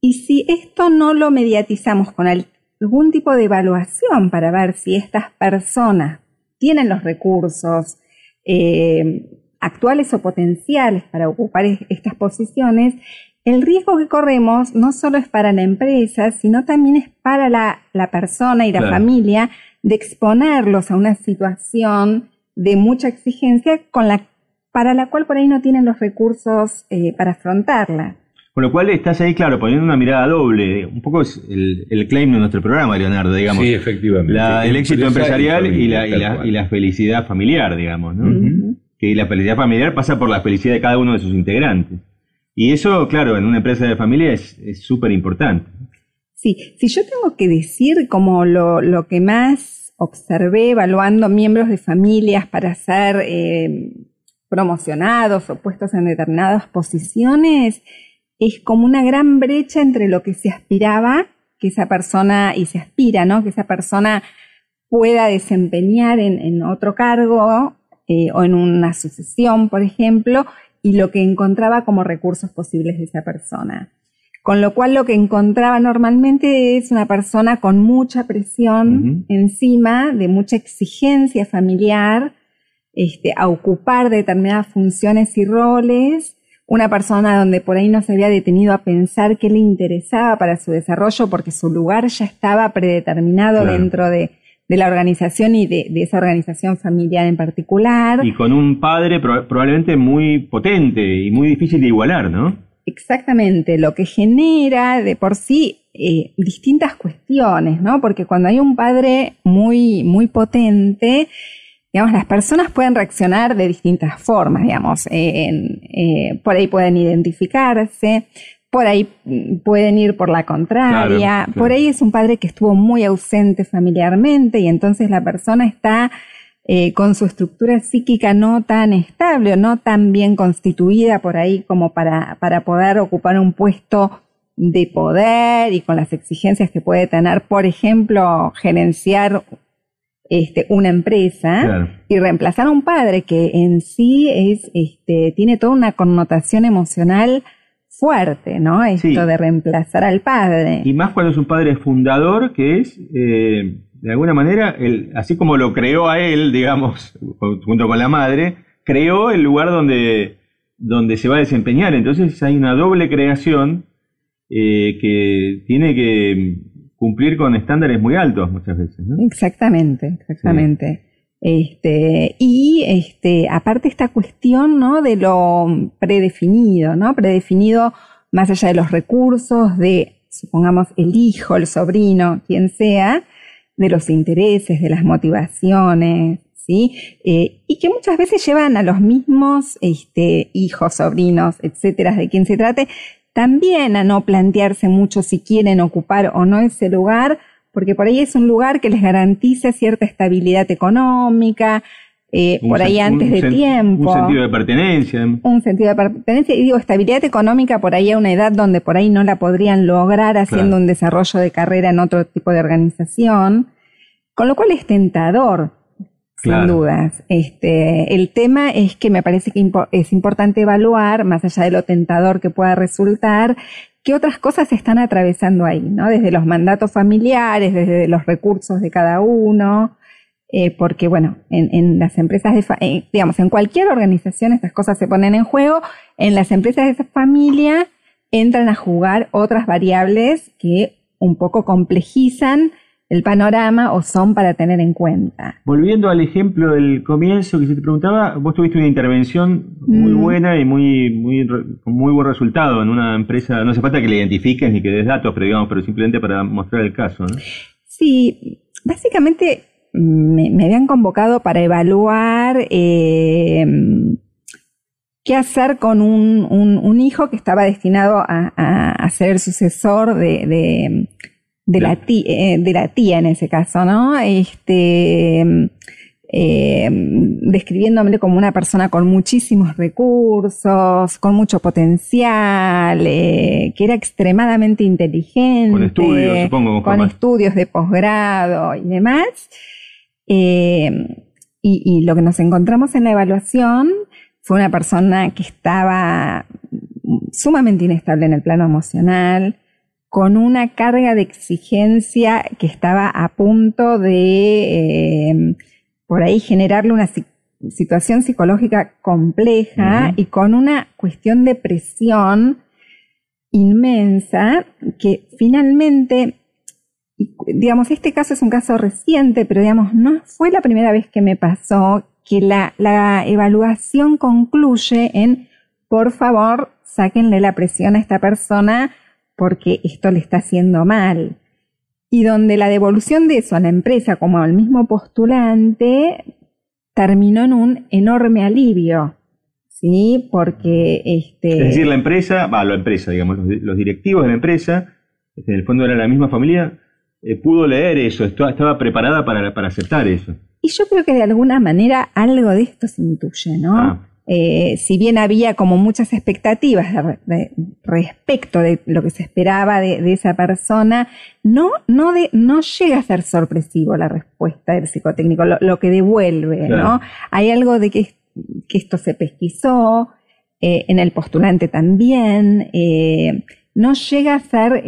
Y si esto no lo mediatizamos con al- algún tipo de evaluación para ver si estas personas tienen los recursos eh, actuales o potenciales para ocupar es- estas posiciones, el riesgo que corremos no solo es para la empresa, sino también es para la, la persona y la Claro. familia de exponerlos a una situación de mucha exigencia con la, para la cual por ahí no tienen los recursos eh, para afrontarla. Con lo cual estás ahí, claro, poniendo una mirada doble. Un poco es el, el claim de nuestro programa, Leonardo, digamos. Sí, efectivamente. La- el éxito y empresarial y la, familia, y, tal la, cual. y la felicidad familiar, digamos, ¿no? Que la felicidad familiar pasa por la felicidad de cada uno de sus integrantes. Y eso, claro, en una empresa de familia es es súper importante. Sí, si yo tengo que decir como lo, lo que más observé evaluando miembros de familias para ser eh, promocionados o puestos en determinadas posiciones, es como una gran brecha entre lo que se aspiraba que esa persona, y se aspira, ¿no? Que esa persona pueda desempeñar en, en otro cargo eh, o en una sucesión, por ejemplo, y lo que encontraba como recursos posibles de esa persona. Con lo cual lo que encontraba normalmente es una persona con mucha presión encima, de mucha exigencia familiar, este, a ocupar determinadas funciones y roles, una persona donde por ahí no se había detenido a pensar qué le interesaba para su desarrollo porque su lugar ya estaba predeterminado dentro de, la organización y de, esa organización familiar en particular. Y con un padre probablemente muy potente y muy difícil de igualar, ¿no? Exactamente, lo que genera de por sí eh, distintas cuestiones, ¿no? Porque cuando hay un padre muy, muy potente, digamos, las personas pueden reaccionar de distintas formas, digamos, eh, por ahí pueden identificarse, por ahí mm, pueden ir por la contraria, por ahí es un padre que estuvo muy ausente familiarmente y entonces la persona está eh, con su estructura psíquica no tan estable o no tan bien constituida por ahí como para, para poder ocupar un puesto de poder y con las exigencias que puede tener, por ejemplo, gerenciar este, una empresa y reemplazar a un padre que en sí es, este, tiene toda una connotación emocional fuerte, ¿no? Esto de reemplazar al padre. Y más cuando es un padre fundador, que es eh, de alguna manera, así como lo creó a él, digamos, junto con la madre, creó el lugar donde, donde se va a desempeñar. Entonces hay una doble creación eh, que tiene que cumplir con estándares muy altos muchas veces. Exactamente, exactamente. Este, y este, aparte esta cuestión ¿no? de lo predefinido, ¿no? Predefinido más allá de los recursos, de, supongamos, el hijo, el sobrino, quien sea, de los intereses, de las motivaciones, ¿sí? Eh, y que muchas veces llevan a los mismos este, hijos, sobrinos, etcétera, de quien se trate, también a no plantearse mucho si quieren ocupar o no ese lugar, porque por ahí es un lugar que les garantiza cierta estabilidad económica, eh, por ahí antes de tiempo. Un sentido de pertenencia. Un sentido de pertenencia. Y digo, estabilidad económica por ahí a una edad donde por ahí no la podrían lograr haciendo un desarrollo de carrera en otro tipo de organización. Con lo cual es tentador, sin dudas. Este, el tema es que me parece que es importante evaluar, más allá de lo tentador que pueda resultar, qué otras cosas se están atravesando ahí, ¿no? Desde los mandatos familiares, desde los recursos de cada uno, eh, porque bueno, en, las empresas de, digamos, en cualquier organización estas cosas se ponen en juego, en las empresas de esa familia entran a jugar otras variables que un poco complejizan el panorama o son para tener en cuenta. Volviendo al ejemplo del comienzo que se te preguntaba, vos tuviste una intervención muy mm. buena y muy, muy, con muy buen resultado en una empresa, no hace falta que le identifiques ni que des datos, pero digamos, pero simplemente para mostrar el caso. ¿no? Sí, básicamente me, habían convocado para evaluar eh, qué hacer con un, hijo que estaba destinado a, ser el sucesor de de la, tía, eh, de la tía en ese caso, ¿no? Este, eh, describiéndome como una persona con muchísimos recursos, con mucho potencial, eh, que era extremadamente inteligente. Con estudios, supongo. Con estudios de posgrado y demás. y, y lo que nos encontramos en la evaluación fue una persona que estaba sumamente inestable en el plano emocional, con una carga de exigencia que estaba a punto de, eh, por ahí, generarle una situación psicológica compleja y con una cuestión de presión inmensa que finalmente, digamos, este caso es un caso reciente, pero digamos, no fue la primera vez que me pasó que la, la evaluación concluye en, por favor, sáquenle la presión a esta persona porque esto le está haciendo mal. Y donde la devolución de eso a la empresa como al mismo postulante terminó en un enorme alivio. ¿Sí? Porque este. Es decir, la empresa, va, la empresa, digamos, los, directivos de la empresa, en el fondo era la misma familia, eh, pudo leer eso, estaba preparada para, para, aceptar eso. Y yo creo que de alguna manera algo de esto se intuye, ¿no? Ah. Eh, si bien había como muchas expectativas respecto de lo que se esperaba de, esa persona, no, no, de, no llega a ser sorpresivo la respuesta del psicotécnico, lo, que devuelve, ¿no? Hay algo de que, esto se pesquisó, eh, en el postulante también, eh, no llega a ser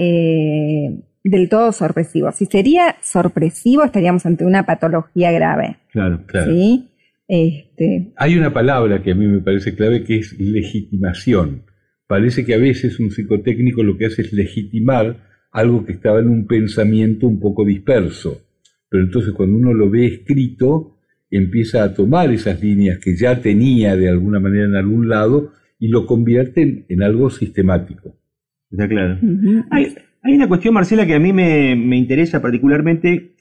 del todo sorpresivo. Si sería sorpresivo, estaríamos ante una patología grave. Claro, claro. ¿sí? Este, Hay una palabra que a mí me parece clave que es legitimación. Parece que a veces un psicotécnico lo que hace es legitimar algo que estaba en un pensamiento un poco disperso. Pero entonces cuando uno lo ve escrito, empieza a tomar esas líneas que ya tenía de alguna manera en algún lado y lo convierte en, algo sistemático. Está claro. hay, una cuestión, Marcela, que a mí me, interesa particularmente,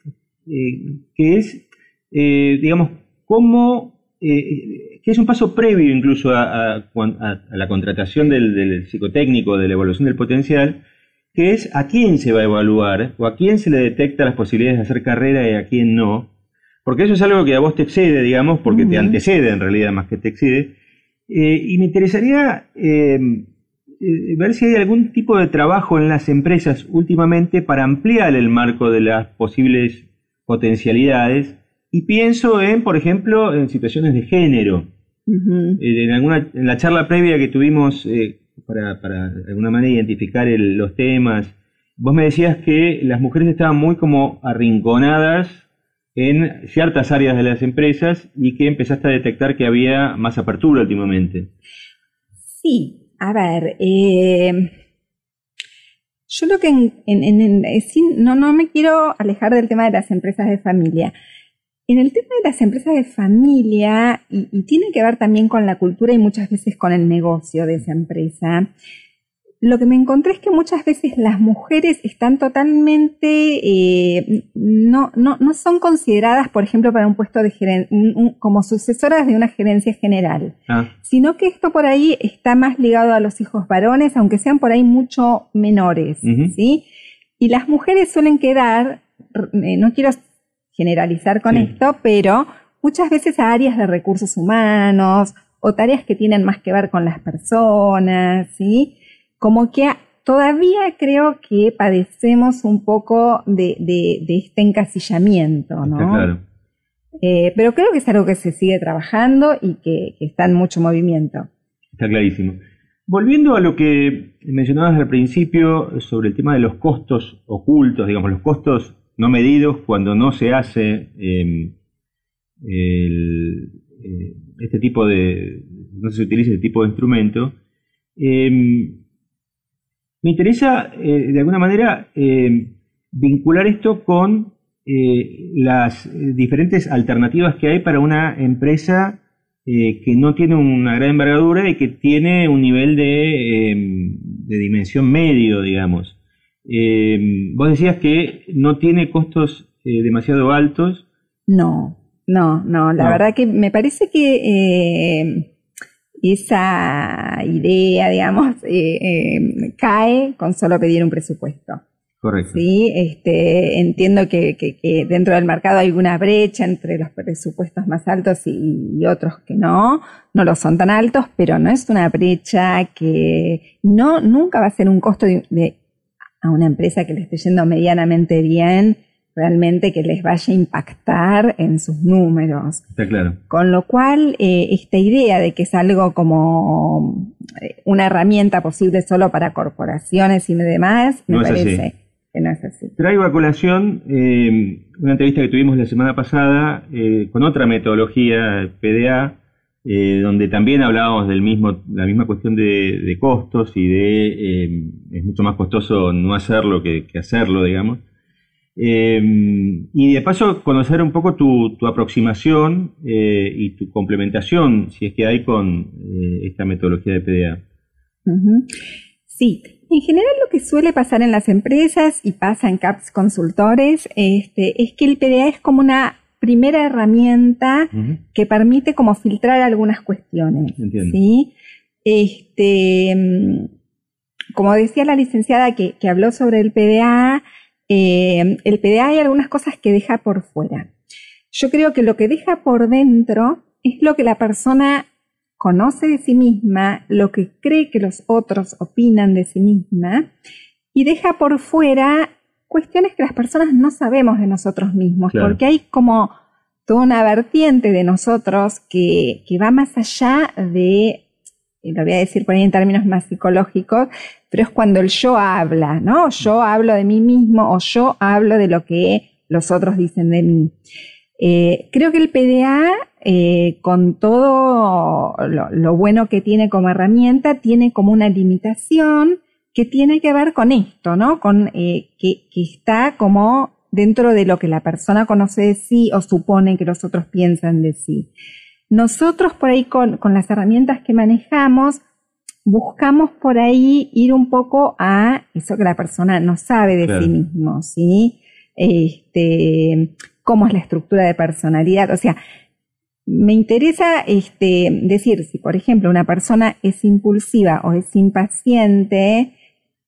eh, que es, eh, digamos, cómo, eh, que es un paso previo incluso a, la contratación del, del, psicotécnico, de la evaluación del potencial, que es a quién se va a evaluar o a quién se le detecta las posibilidades de hacer carrera y a quién no. Porque eso es algo que a vos te excede, digamos, porque te antecede en realidad más que te excede. Eh, y me interesaría eh, eh, ver si hay algún tipo de trabajo en las empresas últimamente para ampliar el marco de las posibles potencialidades. Y pienso en, por ejemplo, en situaciones de género. en, alguna, en la charla previa que tuvimos para, de alguna manera identificar los temas, vos me decías que las mujeres estaban muy como arrinconadas en ciertas áreas de las empresas y que empezaste a detectar que había más apertura últimamente. Sí, a ver, eh, yo lo que no, no me quiero alejar del tema de las empresas de familia. En el tema de las empresas de familia, y tiene que ver también con la cultura y muchas veces con el negocio de esa empresa, lo que me encontré es que muchas veces las mujeres están totalmente, eh, no, no, no, son consideradas, por ejemplo, para un puesto de como sucesoras de una gerencia general, ah. sino que esto por ahí está más ligado a los hijos varones, aunque sean por ahí mucho menores, ¿sí? Y las mujeres suelen quedar, eh, no quiero generalizar con esto, pero muchas veces a áreas de recursos humanos o tareas que tienen más que ver con las personas, ¿sí? como que todavía creo que padecemos un poco de, este encasillamiento, ¿no? claro. Eh, pero creo que es algo que se sigue trabajando y que, está en mucho movimiento. Está clarísimo. Volviendo a lo que mencionabas al principio sobre el tema de los costos ocultos, digamos, los costos no medidos cuando no se hace em, eh, este tipo de, no se utiliza este tipo de instrumento, eh, me interesa, eh, de alguna manera, eh, vincular esto con eh, las diferentes alternativas que hay para una empresa que no tiene una gran envergadura y que tiene un nivel de, de dimensión medio, digamos. Vos decías que no tiene costos demasiado altos. No, no, no. La verdad que me parece que esa idea, digamos, eh, eh, cae con solo pedir un presupuesto. Correcto. Sí, este, entiendo que, dentro del mercado hay una brecha entre los presupuestos más altos y, otros que no, no lo son tan altos, pero no es una brecha que no, nunca va a ser un costo de a una empresa que le esté yendo medianamente bien realmente que les vaya a impactar en sus números. Está claro. Con lo cual, eh, esta idea de que es algo como eh, una herramienta posible solo para corporaciones y demás, me parece que no es así. Traigo a colación eh, una entrevista que tuvimos la semana pasada con otra metodología, PDA, donde también hablábamos del mismo, la misma cuestión de, costos y de es mucho más costoso no hacerlo que hacerlo, digamos. Eh, y de paso, conocer un poco tu, aproximación eh, y tu complementación, si es que hay con eh, esta metodología de PDA. Sí, en general lo que suele pasar en las empresas y pasa en CAPS consultores este, es que el PDA es como una primera herramienta que permite como filtrar algunas cuestiones. ¿sí? Este, mm, como decía la licenciada que, que habló sobre el PDA, eh, el PDA hay algunas cosas que deja por fuera. Yo creo que lo que deja por dentro es lo que la persona conoce de sí misma, lo que cree que los otros opinan de sí misma y deja por fuera cuestiones que las personas no sabemos de nosotros mismos, porque hay como toda una vertiente de nosotros que, que va más allá de, lo voy a decir por ahí en términos más psicológicos, pero es cuando el yo habla, ¿no? Yo hablo de mí mismo o yo hablo de lo que los otros dicen de mí. Eh, creo que el PDA, eh, con todo lo, bueno que tiene como herramienta, tiene como una limitación que tiene que ver con esto, ¿no? Con eh, que, está como dentro de lo que la persona conoce de sí o supone que los otros piensan de sí. Nosotros por ahí con, las herramientas que manejamos, buscamos por ahí ir un poco a eso que la persona no sabe de sí mismo, ¿sí? Este, cómo es la estructura de personalidad. O sea, me interesa este, decir si, por ejemplo, una persona es impulsiva o es impaciente,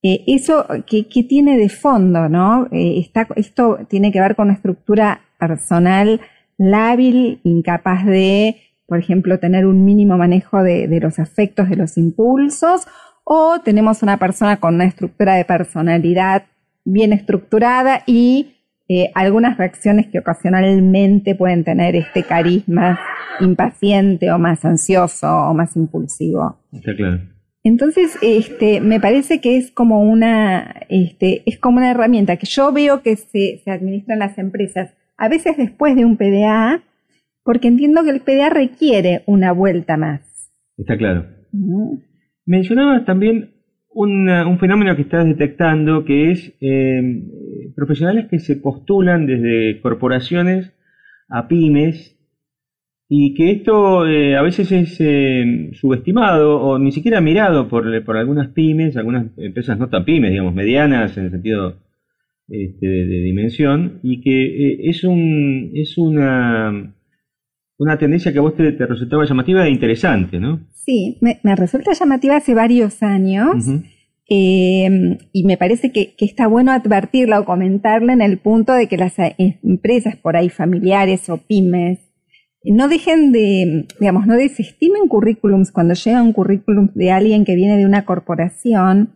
eh, eso que, tiene de fondo, ¿no? Eh, esto tiene que ver con una estructura personal lábil, incapaz de, por ejemplo, tener un mínimo manejo de, de los afectos, de los impulsos, o tenemos una persona con una estructura de personalidad bien estructurada y eh, algunas reacciones que ocasionalmente pueden tener este carisma impaciente o más ansioso o más impulsivo. Está claro. Entonces, este, me parece que es como una, este, es como una herramienta que yo veo que se, se administra en las empresas, a veces después de un PDA, porque entiendo que el PDA requiere una vuelta más. Está claro. Mencionabas también un fenómeno que estás detectando que es eh, profesionales que se postulan desde corporaciones a pymes y que esto eh, a veces es eh, subestimado o ni siquiera mirado por, por, algunas pymes, algunas empresas no tan pymes, digamos, medianas en el sentido este, de, dimensión, y que es, un, es una, una tendencia que a vos te, resultaba llamativa e interesante, ¿no? Sí, me, resulta llamativa hace varios años. Em, y me parece que, está bueno advertirla o comentarla en el punto de que las eh, empresas por ahí familiares o pymes no dejen de, digamos, no desestimen currículums cuando llega un currículum de alguien que viene de una corporación,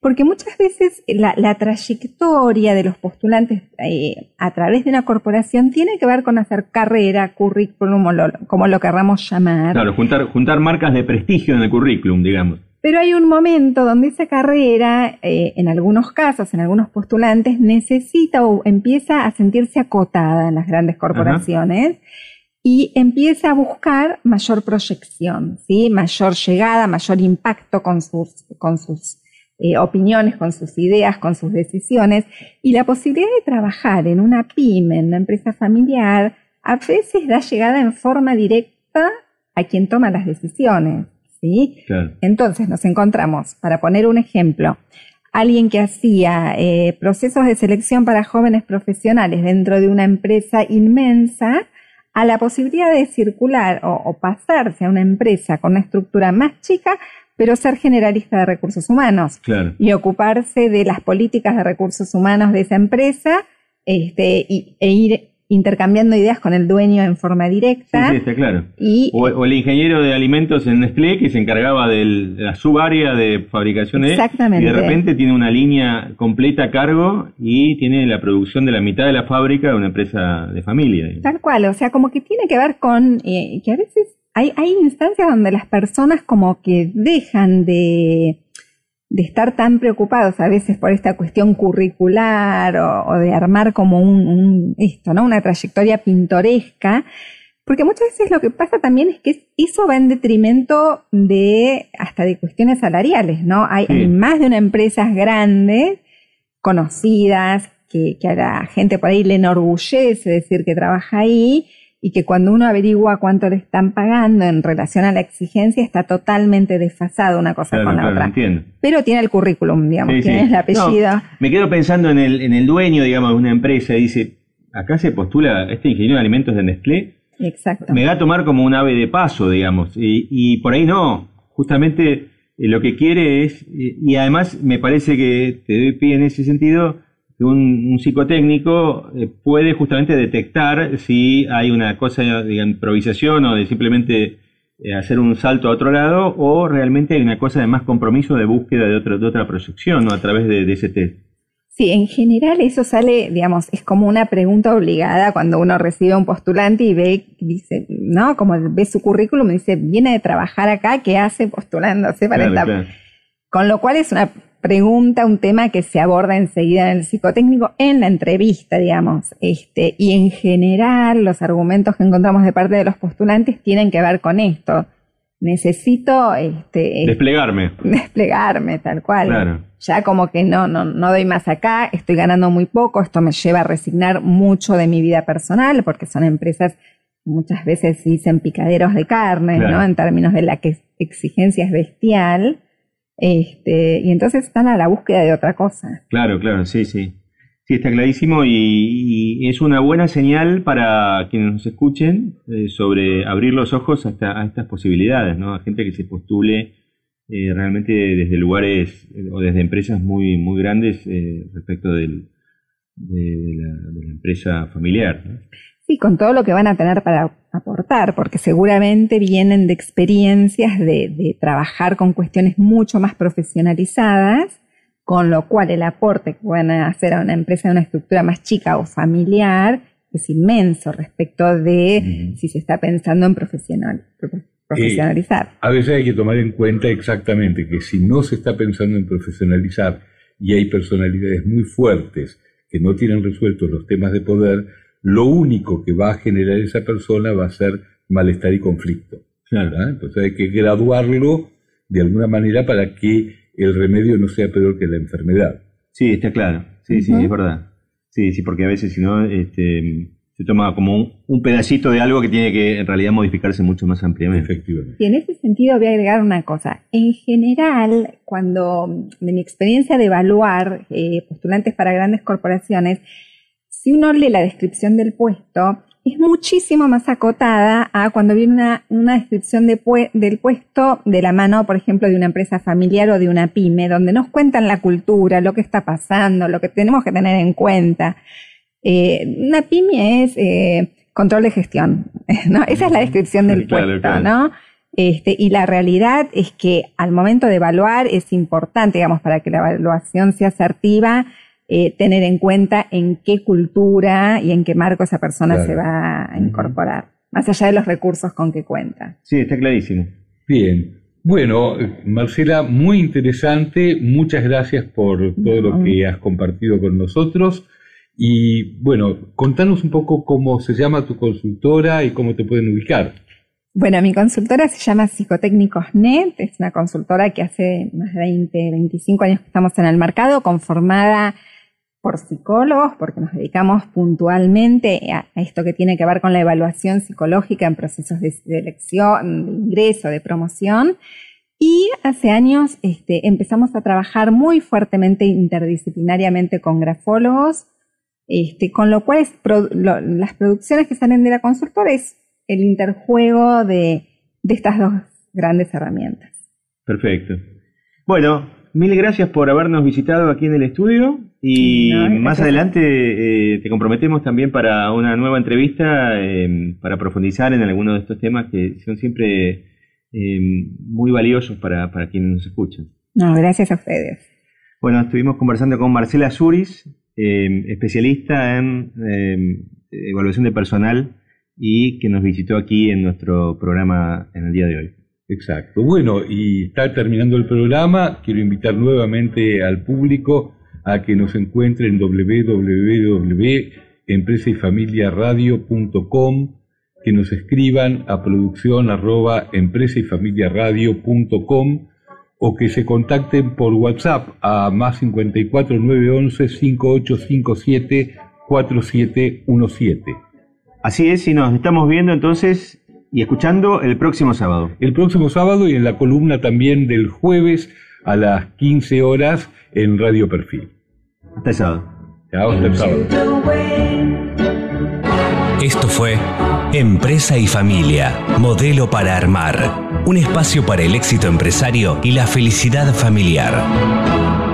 porque muchas veces la, trayectoria de los postulantes eh, a través de una corporación tiene que ver con hacer carrera, currículum, o como lo querramos llamar. Claro, juntar, juntar marcas de prestigio en el currículum, digamos. Pero hay un momento donde esa carrera, eh, en algunos casos, en algunos postulantes, necesita o empieza a sentirse acotada en las grandes corporaciones y empieza a buscar mayor proyección, ¿sí? mayor llegada, mayor impacto con sus, con sus eh, opiniones, con sus ideas, con sus decisiones. Y la posibilidad de trabajar en una pyme, en una empresa familiar, a veces da llegada en forma directa a quien toma las decisiones. ¿sí? Entonces nos encontramos, para poner un ejemplo, alguien que hacía eh, procesos de selección para jóvenes profesionales dentro de una empresa inmensa, a la posibilidad de circular o, pasarse a una empresa con una estructura más chica, pero ser generalista de recursos humanos y ocuparse de las políticas de recursos humanos de esa empresa este, y, e ir intercambiando ideas con el dueño en forma directa. Sí, está claro. o, el ingeniero de alimentos en Nestlé que se encargaba de la subárea de fabricación de Exactamente. y de repente tiene una línea completa a cargo y tiene la producción de la mitad de la fábrica de una empresa de familia. Tal cual, o sea, como que tiene que ver con eh, que a veces hay, hay instancias donde las personas como que dejan de de estar tan preocupados a veces por esta cuestión curricular o, de armar como un, esto, ¿no? Una trayectoria pintoresca, porque muchas veces lo que pasa también es que eso va en detrimento de hasta de cuestiones salariales, ¿no? Hay, hay más de una empresas grandes, conocidas, que, que a la gente por ahí le enorgullece decir que trabaja ahí, y que cuando uno averigua cuánto le están pagando en relación a la exigencia está totalmente desfasado una cosa con la otra. Pero tiene el currículum, digamos, tiene el apellido. me quedo pensando en el, en el dueño, digamos, de una empresa y dice, acá se postula este ingeniero de alimentos de Nestlé. Exacto. Me va a tomar como un ave de paso, digamos. Y, y por ahí no. Justamente eh, lo que quiere es, y además me parece que te doy pie en ese sentido, un, psicotécnico eh, puede justamente detectar si hay una cosa de improvisación o de simplemente eh, hacer un salto a otro lado o realmente hay una cosa de más compromiso de búsqueda de, de otra proyección ¿no? a través de, ese test. Sí, en general eso sale, digamos, es como una pregunta obligada cuando uno recibe a un postulante y ve, dice, ¿no? Como ve su currículum y dice, viene de trabajar acá, ¿qué hace postulándose para esta? Con lo cual es una pregunta un tema que se aborda enseguida en el psicotécnico en la entrevista, digamos. Este, y en general los argumentos que encontramos de parte de los postulantes tienen que ver con esto. Necesito este, desplegarme. Desplegarme, tal cual. Claro. Ya como que no, no, no doy más acá, estoy ganando muy poco, esto me lleva a resignar mucho de mi vida personal, porque son empresas muchas veces dicen picaderos de carne, ¿no? En términos de la que exigencia es bestial. Este, y entonces están a la búsqueda de otra cosa. Claro, claro, sí, sí. Sí, está clarísimo y, es una buena señal para quienes nos escuchen eh, sobre abrir los ojos a, estas posibilidades, ¿no? A gente que se postule eh, realmente desde lugares eh, o desde empresas muy, muy grandes respecto del, de, la, empresa familiar. Sí, con todo lo que van a tener para aportar, porque seguramente vienen de experiencias de, trabajar con cuestiones mucho más profesionalizadas, con lo cual el aporte que van a hacer a una empresa de una estructura más chica o familiar es inmenso respecto de si se está pensando en profesional, profesionalizar. Eh, a veces hay que tomar en cuenta exactamente que si no se está pensando en profesionalizar y hay personalidades muy fuertes que no tienen resueltos los temas de poder, lo único que va a generar esa persona va a ser malestar y conflicto. Entonces hay que graduarlo de alguna manera para que el remedio no sea peor que la enfermedad. Sí, está claro. Sí, sí, es verdad. Sí, sí, porque a veces si no, este, se toma como un, pedacito de algo que tiene que en realidad modificarse mucho más ampliamente. Efectivamente. Y en ese sentido voy a agregar una cosa. En general, cuando, de mi experiencia de evaluar eh, postulantes para grandes corporaciones, si uno lee la descripción del puesto, es muchísimo más acotada a cuando viene una, descripción del puesto de la mano, por ejemplo, de una empresa familiar o de una pyme, donde nos cuentan la cultura, lo que está pasando, lo que tenemos que tener en cuenta. Eh, una pyme es eh, control de gestión, ¿no? Esa es la descripción del puesto, ¿no? Este, y la realidad es que al momento de evaluar es importante, digamos, para que la evaluación sea asertiva, eh, tener en cuenta en qué cultura y en qué marco esa persona se va a incorporar, más allá de los recursos con que cuenta. Sí, está clarísimo. Bien. Bueno, Marcela, muy interesante. Muchas gracias por todo lo que has compartido con nosotros. Y bueno, contanos un poco cómo se llama tu consultora y cómo te pueden ubicar. Bueno, mi consultora se llama Psicotécnicos.net, es una consultora que hace más de 20, 25 años que estamos en el mercado, conformada por psicólogos, porque nos dedicamos puntualmente a, esto que tiene que ver con la evaluación psicológica en procesos de, elección, de ingreso, de promoción. Y hace años este, empezamos a trabajar muy fuertemente interdisciplinariamente con grafólogos, este, con lo cual las producciones que salen de la consultora es el interjuego de estas dos grandes herramientas. Perfecto. Bueno, mil gracias por habernos visitado aquí en el estudio y más adelante eh, te comprometemos también para una nueva entrevista em, para profundizar en algunos de estos temas que son siempre em, muy valiosos para, para, quienes nos escuchan. No, gracias a ustedes. Bueno, estuvimos conversando con Marcela Zuris, em, especialista en evaluación de personal y que nos visitó aquí en nuestro programa en el día de hoy. Exacto. Bueno, y está terminando el programa. Quiero invitar nuevamente al público a que nos encuentre en www.empresayfamiliaradio.com, que nos escriban a producción arroba empresayfamiliaradio.com o que se contacten por WhatsApp a más 54 911 5857 4717. Así es, y nos estamos viendo entonces y escuchando el próximo sábado. El próximo sábado y en la columna también del jueves a las 15 horas en Radio Perfil. Hasta el sábado. Hasta el sábado. Esto fue Empresa y Familia, modelo para armar. Un espacio para el éxito empresario y la felicidad familiar.